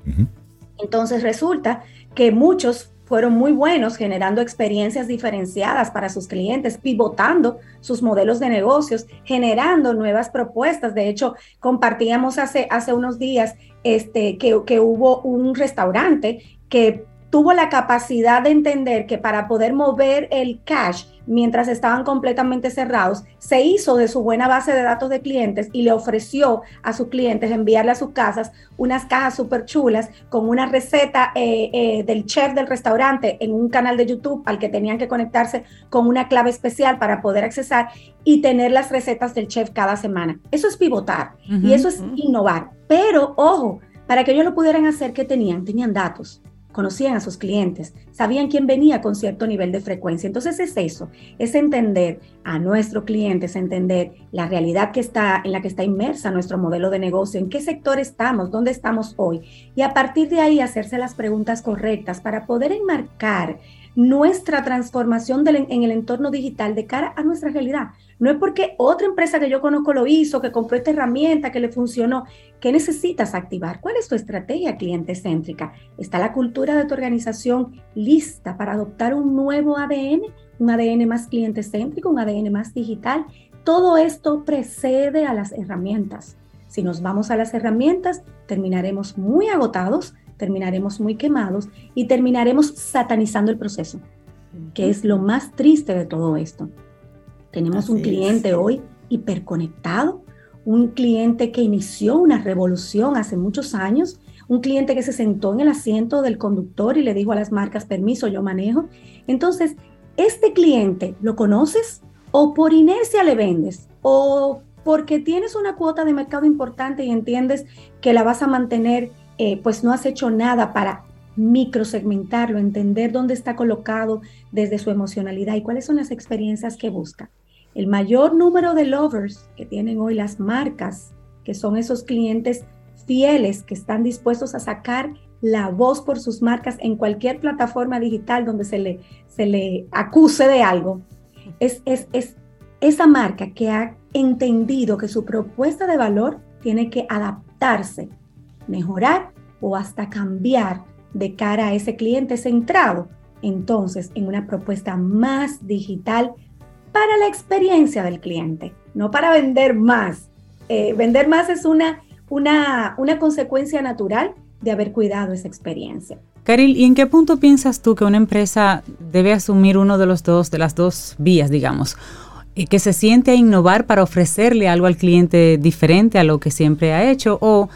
[SPEAKER 7] Entonces resulta que muchos fueron muy buenos generando experiencias diferenciadas para sus clientes, pivotando sus modelos de negocios, generando nuevas propuestas. De hecho, compartíamos hace, hace unos días este, que, que hubo un restaurante que tuvo la capacidad de entender que para poder mover el cash mientras estaban completamente cerrados, se hizo de su buena base de datos de clientes y le ofreció a sus clientes enviarle a sus casas unas cajas súper chulas con una receta eh, eh, del chef del restaurante en un canal de YouTube al que tenían que conectarse con una clave especial para poder accesar y tener las recetas del chef cada semana. Eso es pivotar y eso es innovar. Pero ojo, para que ellos lo pudieran hacer, ¿qué tenían? Tenían datos conocían a sus clientes, sabían quién venía con cierto nivel de frecuencia. Entonces es eso, es entender a nuestro cliente, es entender la realidad que está, en la que está inmersa nuestro modelo de negocio, en qué sector estamos, dónde estamos hoy. Y a partir de ahí hacerse las preguntas correctas para poder enmarcar nuestra transformación en el entorno digital de cara a nuestra realidad. No es porque otra empresa que yo conozco lo hizo, que compró esta herramienta, que le funcionó. ¿Qué necesitas activar? ¿Cuál es tu estrategia cliente céntrica? ¿Está la cultura de tu organización lista para adoptar un nuevo ADN? Un ADN más cliente céntrico, un ADN más digital. Todo esto precede a las herramientas. Si nos vamos a las herramientas, terminaremos muy agotados, terminaremos muy quemados y terminaremos satanizando el proceso, que es lo más triste de todo esto. Tenemos un cliente hoy hiperconectado, un cliente que inició una revolución hace muchos años, un cliente que se sentó en el asiento del conductor y le dijo a las marcas, permiso, yo manejo. Entonces, este cliente, ¿lo conoces? ¿O por inercia le vendes? ¿O porque tienes una cuota de mercado importante y entiendes que la vas a mantener, eh, pues no has hecho nada para microsegmentarlo, entender dónde está colocado desde su emocionalidad y cuáles son las experiencias que busca. El mayor número de lovers que tienen hoy las marcas, que son esos clientes fieles que están dispuestos a sacar la voz por sus marcas en cualquier plataforma digital donde se le, se le acuse de algo, es, es, es esa marca que ha entendido que su propuesta de valor tiene que adaptarse, mejorar o hasta cambiar de cara a ese cliente centrado, entonces en una propuesta más digital para la experiencia del cliente, no para vender más. Eh, vender más es una, una, una consecuencia natural de haber cuidado esa experiencia.
[SPEAKER 3] Caril, ¿y en qué punto piensas tú que una empresa debe asumir uno de los dos, de las dos vías, digamos? Que se siente a innovar para ofrecerle algo al cliente diferente a lo que siempre ha hecho o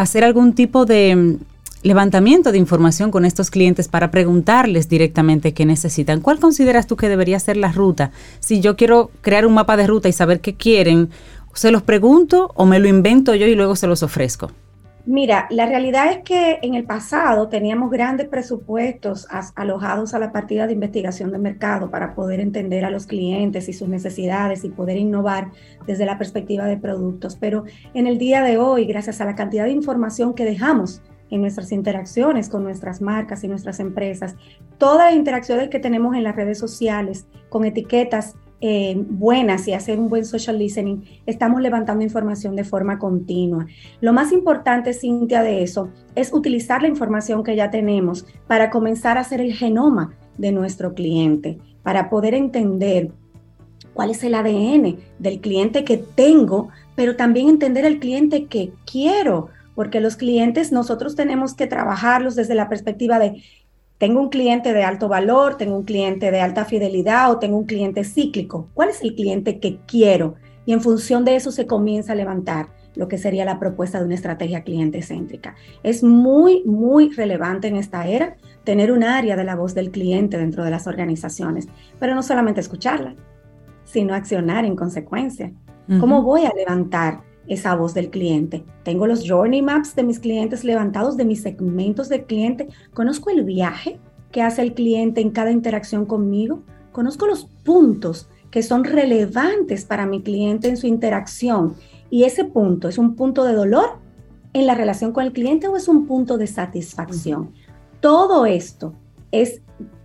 [SPEAKER 3] hacer algún tipo de levantamiento de información con estos clientes para preguntarles directamente qué necesitan. ¿Cuál consideras tú que debería ser la ruta? Si yo quiero crear un mapa de ruta y saber qué quieren, ¿se los pregunto o me lo invento yo y luego se los ofrezco?
[SPEAKER 7] Mira, la realidad es que en el pasado teníamos grandes presupuestos alojados a la partida de investigación de mercado para poder entender a los clientes y sus necesidades y poder innovar desde la perspectiva de productos. Pero en el día de hoy, gracias a la cantidad de información que dejamos en nuestras interacciones con nuestras marcas y nuestras empresas, todas las interacciones que tenemos en las redes sociales con etiquetas eh, buenas y hacer un buen social listening, estamos levantando información de forma continua. Lo más importante, Cintia, de eso es utilizar la información que ya tenemos para comenzar a hacer el genoma de nuestro cliente, para poder entender cuál es el ADN del cliente que tengo, pero también entender el cliente que quiero porque los clientes nosotros tenemos que trabajarlos desde la perspectiva de, tengo un cliente de alto valor, tengo un cliente de alta fidelidad o tengo un cliente cíclico. ¿Cuál es el cliente que quiero? Y en función de eso se comienza a levantar lo que sería la propuesta de una estrategia cliente céntrica. Es muy, muy relevante en esta era tener un área de la voz del cliente dentro de las organizaciones, pero no solamente escucharla, sino accionar en consecuencia. ¿Cómo voy a levantar esa voz del cliente. Tengo los journey maps de mis clientes levantados, de mis segmentos de cliente. Conozco el viaje que hace el cliente en cada interacción conmigo. Conozco los puntos que son relevantes para mi cliente en su interacción. Y ese punto es un punto de dolor en la relación con el cliente o es un punto de satisfacción. Todo esto es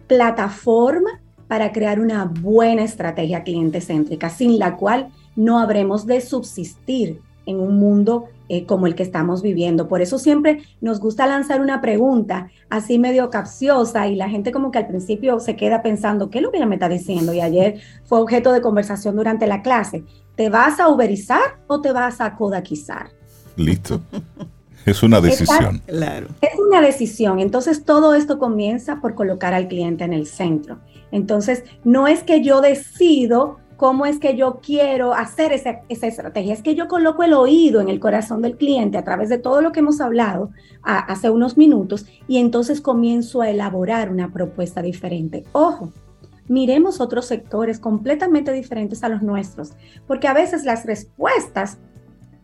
[SPEAKER 7] plataforma para crear una buena estrategia cliente céntrica, sin la cual no habremos de subsistir en un mundo eh, como el que estamos viviendo. Por eso siempre nos gusta lanzar una pregunta así medio capciosa y la gente como que al principio se queda pensando, ¿qué es lo que ella me está diciendo? Y ayer fue objeto de conversación durante la clase. ¿Te vas a uberizar o te vas a codaquizar?
[SPEAKER 1] Listo. Es una decisión.
[SPEAKER 7] claro. Es una decisión. Entonces todo esto comienza por colocar al cliente en el centro. Entonces no es que yo decido cómo es que yo quiero hacer esa, estrategia. Es que yo coloco el oído en el corazón del cliente a través de todo lo que hemos hablado hace unos minutos y entonces comienzo a elaborar una propuesta diferente. Ojo, miremos otros sectores completamente diferentes a los nuestros, porque a veces las respuestas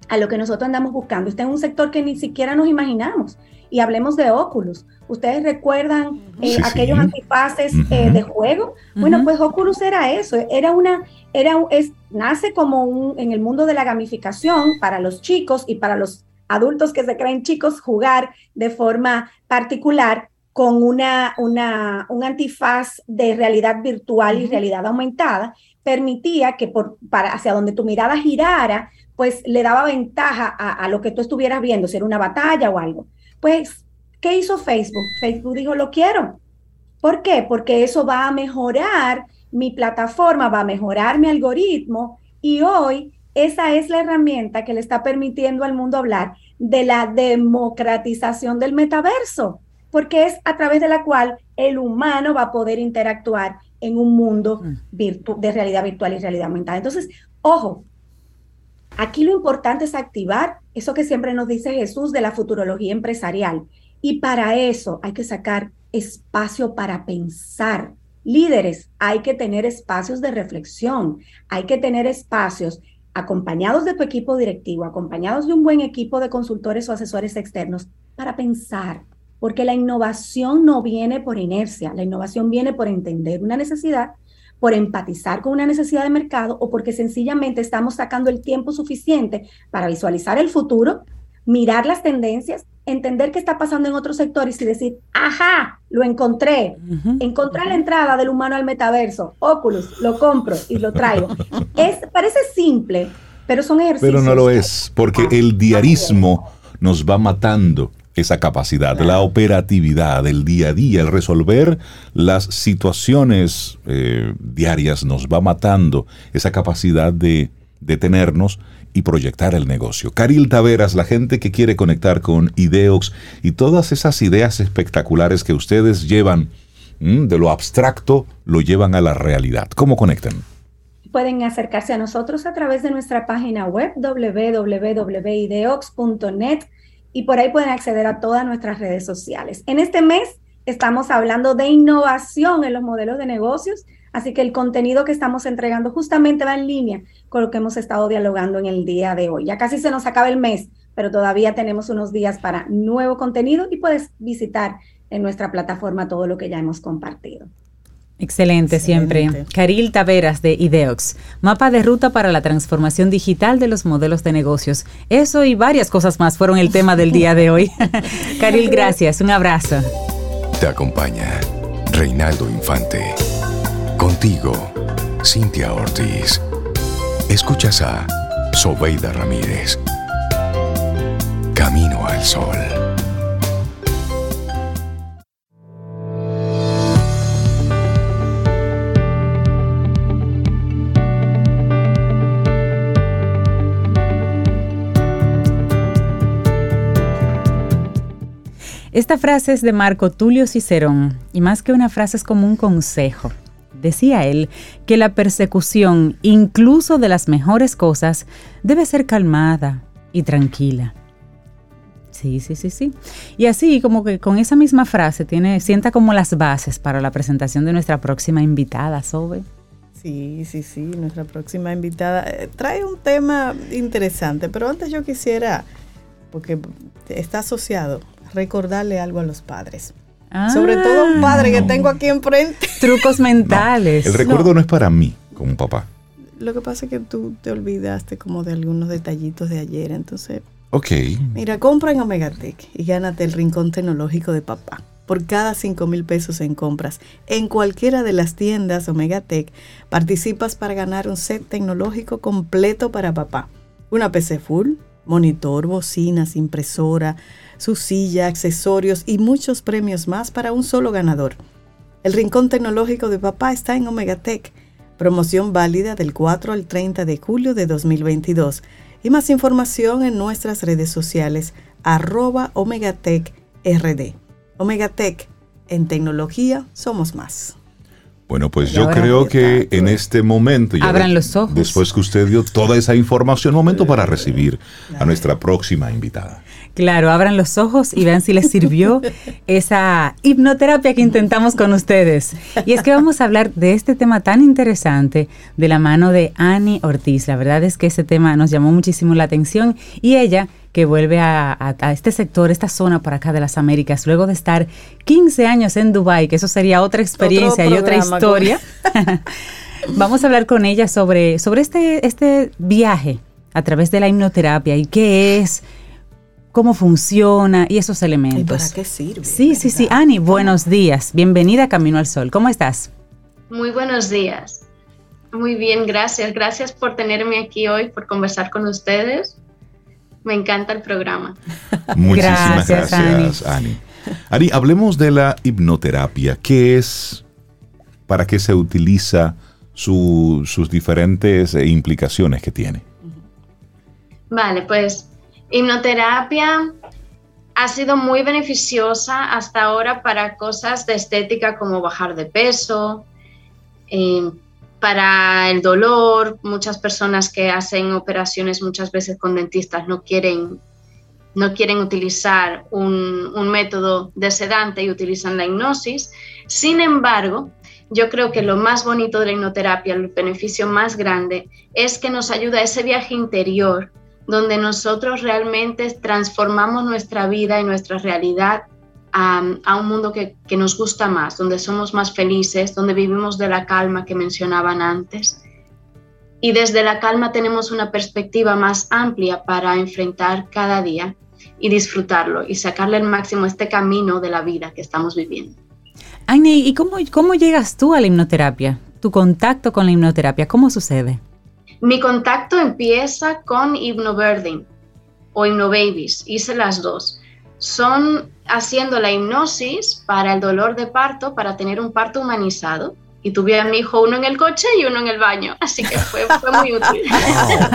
[SPEAKER 7] a lo que nosotros andamos buscando. Está en un sector que ni siquiera nos imaginamos. Y hablemos de Oculus. ¿Ustedes recuerdan eh, aquellos antifaces eh, de juego? Bueno, pues Oculus era eso, era una, era, es, nace como un, en el mundo de la gamificación para los chicos y para los adultos que se creen chicos jugar de forma particular con una, una, un antifaz de realidad virtual y realidad aumentada, permitía que por, para, hacia donde tu mirada girara, pues le daba ventaja a, a lo que tú estuvieras viendo, si era una batalla o algo. Pues, ¿qué hizo Facebook? Facebook dijo, lo quiero. ¿Por qué? Porque eso va a mejorar mi plataforma, va a mejorar mi algoritmo y hoy esa es la herramienta que le está permitiendo al mundo hablar de la democratización del metaverso, porque es a través de la cual el humano va a poder interactuar en un mundo mm. de realidad virtual y realidad aumentada. Entonces, ojo, aquí lo importante es activar eso que siempre nos dice Jesús de la futurología empresarial. Y para eso hay que sacar espacio para pensar. Líderes, hay que tener espacios de reflexión, hay que tener espacios acompañados de tu equipo directivo, acompañados de un buen equipo de consultores o asesores externos para pensar, porque la innovación no viene por inercia, la innovación viene por entender una necesidad, por empatizar con una necesidad de mercado o porque sencillamente estamos sacando el tiempo suficiente para visualizar el futuro, mirar las tendencias, entender qué está pasando en otros sectores y decir, ajá, lo encontré, encontré la entrada del humano al metaverso, Oculus, lo compro y lo traigo. es, parece simple, pero son ejercicios.
[SPEAKER 1] Pero no lo es, porque el diarismo nos va matando esa capacidad, la operatividad, el día a día, el resolver las situaciones eh, diarias nos va matando esa capacidad de detenernos y proyectar el negocio. Caril Taveras, la gente que quiere conectar con Ideox y todas esas ideas espectaculares que ustedes llevan de lo abstracto, lo llevan a la realidad. ¿Cómo conectan?
[SPEAKER 7] Pueden acercarse a nosotros a través de nuestra página web www.ideox.net y por ahí pueden acceder a todas nuestras redes sociales. En este mes estamos hablando de innovación en los modelos de negocios, así que el contenido que estamos entregando justamente va en línea con lo que hemos estado dialogando en el día de hoy. Ya casi se nos acaba el mes, pero todavía tenemos unos días para nuevo contenido y puedes visitar en nuestra plataforma todo lo que ya hemos compartido.
[SPEAKER 3] Excelente, siempre. Caril Taveras de Ideox, mapa de ruta para la transformación digital de los modelos de negocios. Eso y varias cosas más fueron el tema del día de hoy. Caril, gracias. Un abrazo.
[SPEAKER 5] Te acompaña Reinaldo Infante. Contigo, Cintia Ortiz. Escuchas a Sobeida Ramírez. Camino al Sol.
[SPEAKER 3] Esta frase es de Marco Tulio Cicerón y más que una frase es como un consejo. Decía él que la persecución, incluso de las mejores cosas, debe ser calmada y tranquila. Sí, sí, sí, sí. Y así como que con esa misma frase tiene, sienta como las bases para la presentación de nuestra próxima invitada, Sobe.
[SPEAKER 2] Sí, sí, sí, nuestra próxima invitada eh, trae un tema interesante, pero antes yo quisiera, porque está asociado recordarle algo a los padres. Sobre todo un padre que ah. tengo aquí enfrente.
[SPEAKER 3] Trucos mentales.
[SPEAKER 1] el recuerdo no. es para mí, como papá.
[SPEAKER 2] Lo que pasa es que tú te olvidaste como de algunos detallitos de ayer, entonces...
[SPEAKER 1] Ok.
[SPEAKER 2] Mira, compra en Omegatech y gánate el rincón tecnológico de papá. Por cada 5 mil pesos en compras en cualquiera de las tiendas Omegatech, participas para ganar un set tecnológico completo para papá. Una PC full, monitor, bocinas, impresora, su silla, accesorios y muchos premios más para un solo ganador. El Rincón Tecnológico de Papá está en Omegatech, promoción válida del 4 al 30 de julio de 2022 y más información en nuestras redes sociales arroba Omegatech RD. Omegatech, en tecnología somos más.
[SPEAKER 1] Bueno, pues yo creo que en este momento,
[SPEAKER 3] ya abran los ojos.
[SPEAKER 1] Después que usted dio toda esa información, momento para recibir a nuestra próxima invitada.
[SPEAKER 3] Claro, abran los ojos y vean si les sirvió esa hipnoterapia que intentamos con ustedes. Y es que vamos a hablar de este tema tan interesante de la mano de Annie Ortiz. La verdad es que ese tema nos llamó muchísimo la atención y ella que vuelve a, este sector, esta zona por acá de las Américas, luego de estar 15 años en Dubái, que eso sería otra experiencia y otra historia. Vamos a hablar con ella sobre, sobre este, este viaje a través de la hipnoterapia y qué es, cómo funciona y esos elementos. ¿Y
[SPEAKER 2] para qué sirve?
[SPEAKER 3] Sí, sí, sí. Ani, buenos días. Bienvenida a Camino al Sol. ¿Cómo estás?
[SPEAKER 8] Muy buenos días. Muy bien, gracias. Gracias por tenerme aquí hoy, por conversar con ustedes. Me encanta el programa.
[SPEAKER 1] Muchísimas gracias, Ani. Ani. hablemos de la hipnoterapia. ¿Qué es? ¿Para qué se utiliza? sus diferentes eh, implicaciones que tiene.
[SPEAKER 8] Vale, pues hipnoterapia ha sido muy beneficiosa hasta ahora para cosas de estética como bajar de peso, eh, para el dolor, muchas personas que hacen operaciones muchas veces con dentistas no quieren, no quieren utilizar un, un método de sedante y utilizan la hipnosis. Sin embargo, yo creo que lo más bonito de la hipnoterapia, el beneficio más grande, es que nos ayuda a ese viaje interior donde nosotros realmente transformamos nuestra vida y nuestra realidad a, un mundo que, que, nos gusta más, donde somos más felices, donde vivimos de la calma que mencionaban antes. Y desde la calma tenemos una perspectiva más amplia para enfrentar cada día y disfrutarlo y sacarle el máximo a este camino de la vida que estamos viviendo.
[SPEAKER 3] Agni, ¿y cómo, cómo llegas tú a la hipnoterapia? ¿Tu contacto con la hipnoterapia? ¿Cómo sucede?
[SPEAKER 8] Mi contacto empieza con Hypnobirthing o Hypnobabies. Hice las dos. Son haciendo la hipnosis para el dolor de parto, para tener un parto humanizado y tuve a mi hijo uno en el coche y uno en el baño, así que fue, muy útil.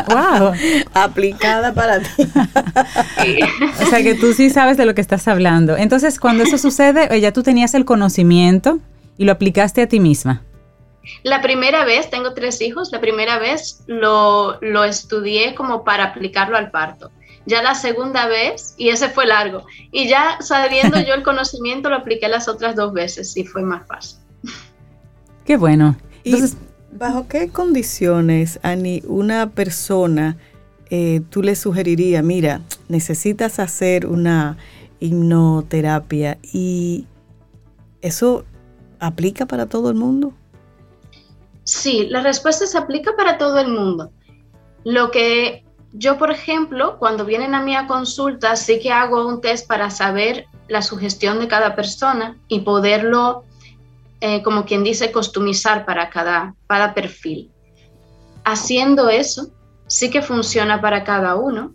[SPEAKER 2] wow. Aplicada para ti.
[SPEAKER 3] O sea que tú sí sabes de lo que estás hablando. Entonces, cuando eso sucede, eh, ya tú tenías el conocimiento y lo aplicaste a ti misma.
[SPEAKER 8] La primera vez, tengo tres hijos, la primera vez lo, lo estudié como para aplicarlo al parto. Ya la segunda vez, y ese fue largo, y ya sabiendo yo el conocimiento lo apliqué las otras dos veces y fue más fácil.
[SPEAKER 3] Qué bueno.
[SPEAKER 2] Entonces, ¿Bajo qué condiciones, Ani, una persona eh, tú le sugerirías, mira, necesitas hacer una hipnoterapia y eso aplica para todo el mundo?
[SPEAKER 8] Sí, la respuesta se aplica para todo el mundo. Lo que yo, por ejemplo, cuando vienen a mi consulta, sí que hago un test para saber la sugestión de cada persona y poderlo eh, como quien dice, customizar para cada, cada perfil. Haciendo eso, sí que funciona para cada uno.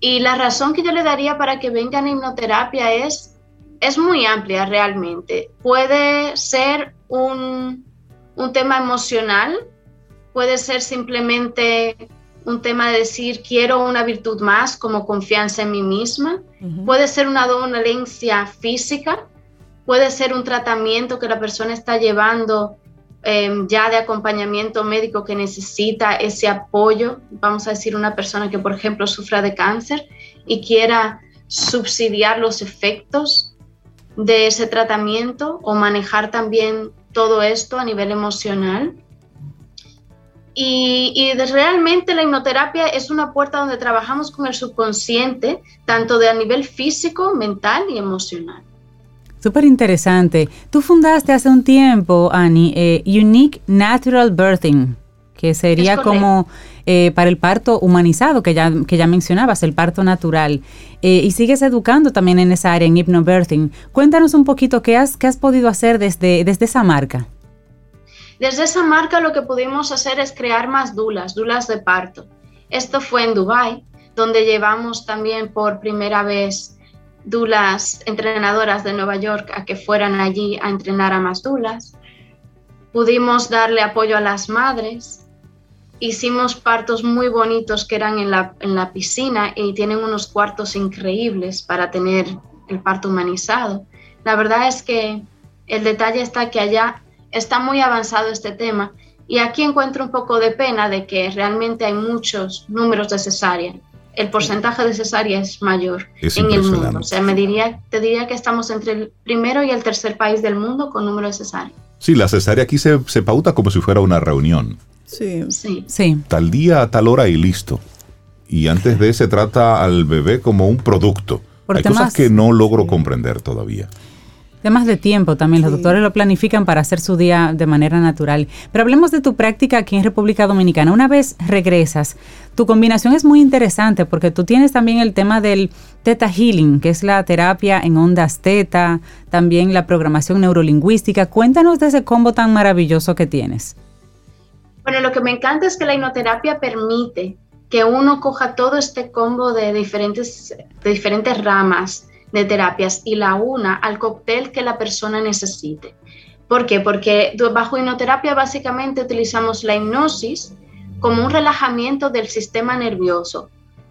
[SPEAKER 8] Y la razón que yo le daría para que vengan a hipnoterapia es, es muy amplia realmente. Puede ser un, un tema emocional, puede ser simplemente un tema de decir quiero una virtud más como confianza en mí misma, puede ser una dolencia física, puede ser un tratamiento que la persona está llevando em, ya de acompañamiento médico que necesita ese apoyo. Vamos a decir una persona que, por ejemplo, sufra de cáncer y quiera subsidiar los efectos de ese tratamiento o manejar también todo esto a nivel emocional. Y, y, realmente la hipnoterapia es una puerta donde trabajamos con el subconsciente, tanto de a nivel físico, mental y emocional.
[SPEAKER 3] Súper interesante. Tú fundaste hace un tiempo, Annie, eh, Unique Natural Birthing, que sería como eh, para el parto humanizado, que ya, que ya mencionabas, el parto natural. Eh, y sigues educando también en esa área, en hypnobirthing. Cuéntanos un poquito qué has, qué has podido hacer desde, desde esa marca.
[SPEAKER 8] Desde esa marca lo que pudimos hacer es crear más dulas, dulas de parto. Esto fue en Dubai, donde llevamos también por primera vez dulas entrenadoras de Nueva York a que fueran allí a entrenar a más dulas. Pudimos darle apoyo a las madres. Hicimos partos muy bonitos que eran en la, en la piscina y tienen unos cuartos increíbles para tener el parto humanizado. La verdad es que el detalle está que allá está muy avanzado este tema y aquí encuentro un poco de pena de que realmente hay muchos números de cesárea el porcentaje de cesárea es mayor en el mundo. O sea, me diría, te diría que estamos entre el primero y el tercer país del mundo con número de cesárea.
[SPEAKER 1] Sí, la cesárea aquí se, pauta como si fuera una reunión.
[SPEAKER 2] Sí.
[SPEAKER 8] sí.
[SPEAKER 3] sí.
[SPEAKER 1] Tal día, tal hora y listo. Y antes de se trata al bebé como un producto. Hay cosas que no logro comprender todavía.
[SPEAKER 3] Temas de tiempo también, los doctores lo planifican para hacer su día de manera natural. Pero hablemos de tu práctica aquí en República Dominicana. Una vez regresas, tu combinación es muy interesante porque tú tienes también el tema del Theta Healing, que es la terapia en ondas teta, también la programación neurolingüística. Cuéntanos de ese combo tan maravilloso que tienes.
[SPEAKER 8] Bueno, lo que me encanta es que la hipnoterapia permite que uno coja todo este combo de diferentes, de diferentes ramas de terapias y la una al cóctel que la persona necesite. ¿Por qué? Porque bajo hipnoterapia básicamente utilizamos la hipnosis como un relajamiento del sistema nervioso.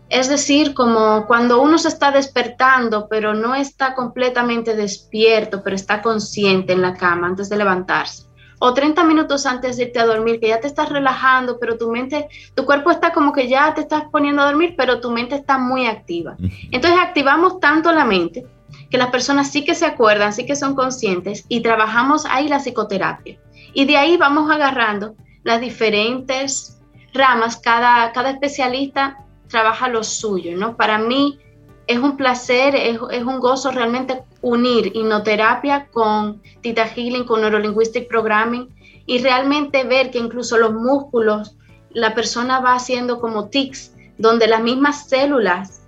[SPEAKER 8] Es decir, como cuando uno se está despertando, pero no está completamente despierto, pero está consciente en la cama antes de levantarse o 30 minutos antes de irte a dormir, que ya te estás relajando, pero tu mente, tu cuerpo está como que ya te estás poniendo a dormir, pero tu mente está muy activa. Entonces activamos tanto la mente que las personas sí que se acuerdan, sí que son conscientes y trabajamos ahí la psicoterapia. Y de ahí vamos agarrando las diferentes ramas, cada, cada especialista trabaja lo suyo, ¿no? Para mí es un placer, es, un gozo realmente unir hipnoterapia con Tita Healing, con Neurolinguistic Programming y realmente ver que incluso los músculos, la persona va haciendo como tics, donde las mismas células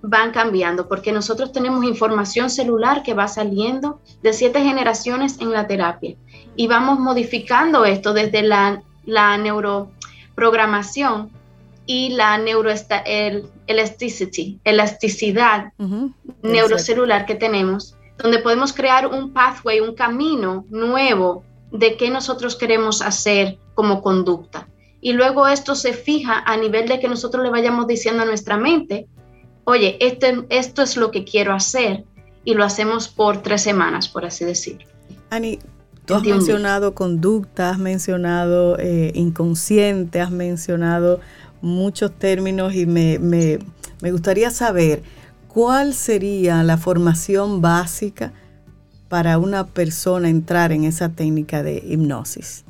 [SPEAKER 8] van cambiando, porque nosotros tenemos información celular que va saliendo de siete generaciones en la terapia y vamos modificando esto desde la, la neuroprogramación y la neuroelasticity, elasticidad neurocelular que tenemos, donde podemos crear un pathway, un camino nuevo de qué nosotros queremos hacer como conducta. Y luego esto se fija a nivel de que nosotros le vayamos diciendo a nuestra mente, oye, este, esto es lo que quiero hacer y lo hacemos por tres semanas, por así decir.
[SPEAKER 2] Ani, tú has mencionado conducta, has mencionado eh, inconsciente, has mencionado muchos términos y me, me, me gustaría saber cuál sería la formación básica para una persona entrar en esa técnica de hipnosis.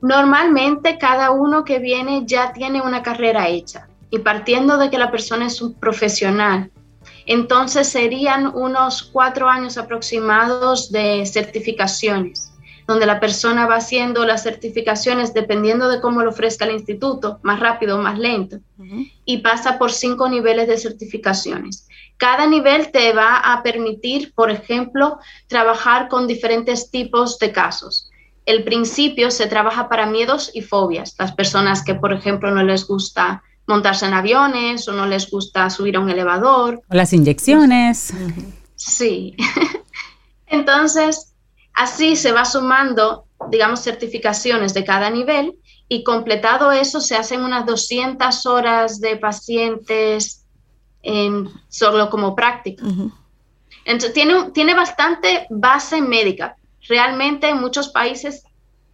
[SPEAKER 8] Normalmente cada uno que viene ya tiene una carrera hecha y partiendo de que la persona es un profesional, entonces serían unos cuatro años aproximados de certificaciones donde la persona va haciendo las certificaciones dependiendo de cómo lo ofrezca el instituto, más rápido o más lento, y pasa por cinco niveles de certificaciones. Cada nivel te va a permitir, por ejemplo, trabajar con diferentes tipos de casos. El principio se trabaja para miedos y fobias. Las personas que, por ejemplo, no les gusta montarse en aviones o no les gusta subir a un elevador.
[SPEAKER 3] O las inyecciones.
[SPEAKER 8] Sí. Entonces, Así se va sumando, digamos, certificaciones de cada nivel y completado eso se hacen unas 200 horas de pacientes en, solo como práctica. Entonces, tiene, tiene bastante base médica. Realmente en muchos países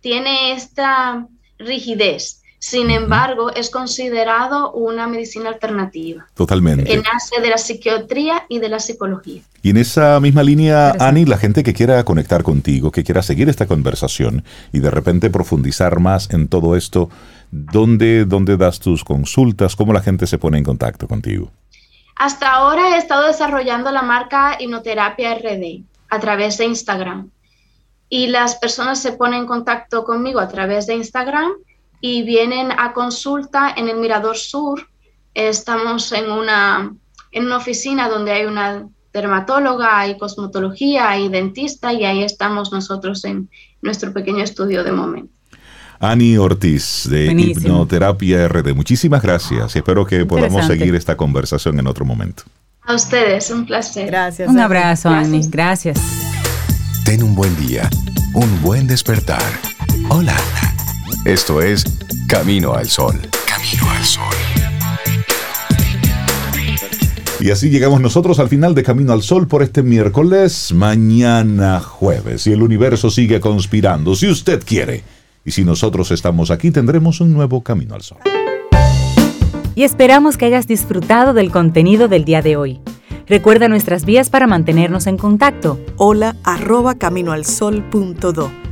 [SPEAKER 8] tiene esta rigidez sin embargo, es considerado una medicina alternativa.
[SPEAKER 1] Totalmente.
[SPEAKER 8] Que nace de la psiquiatría y de la psicología.
[SPEAKER 1] Y en esa misma línea, Ani, la gente que quiera conectar contigo, que quiera seguir esta conversación y de repente profundizar más en todo esto, ¿dónde, dónde das tus consultas? ¿Cómo la gente se pone en contacto contigo?
[SPEAKER 8] Hasta ahora he estado desarrollando la marca Hipnoterapia RD a través de Instagram. Y las personas se ponen en contacto conmigo a través de Instagram y vienen a consulta en el Mirador Sur. Estamos en una, en una oficina donde hay una dermatóloga, hay cosmetología, hay dentista y ahí estamos nosotros en nuestro pequeño estudio de momento.
[SPEAKER 1] Ani Ortiz de Hipnoterapia RD, muchísimas gracias y espero que podamos seguir esta conversación en otro momento.
[SPEAKER 8] A ustedes, un placer.
[SPEAKER 3] Gracias. Un abrazo, Ani. Gracias.
[SPEAKER 5] Ten un buen día, un buen despertar. Hola. Esto es Camino al Sol. Camino al Sol.
[SPEAKER 1] Y así llegamos nosotros al final de Camino al Sol por este miércoles, mañana jueves. Y el universo sigue conspirando, si usted quiere. Y si nosotros estamos aquí, tendremos un nuevo Camino al Sol.
[SPEAKER 9] Y esperamos que hayas disfrutado del contenido del día de hoy. Recuerda nuestras vías para mantenernos en contacto.
[SPEAKER 2] Hola arroba caminoalsol.do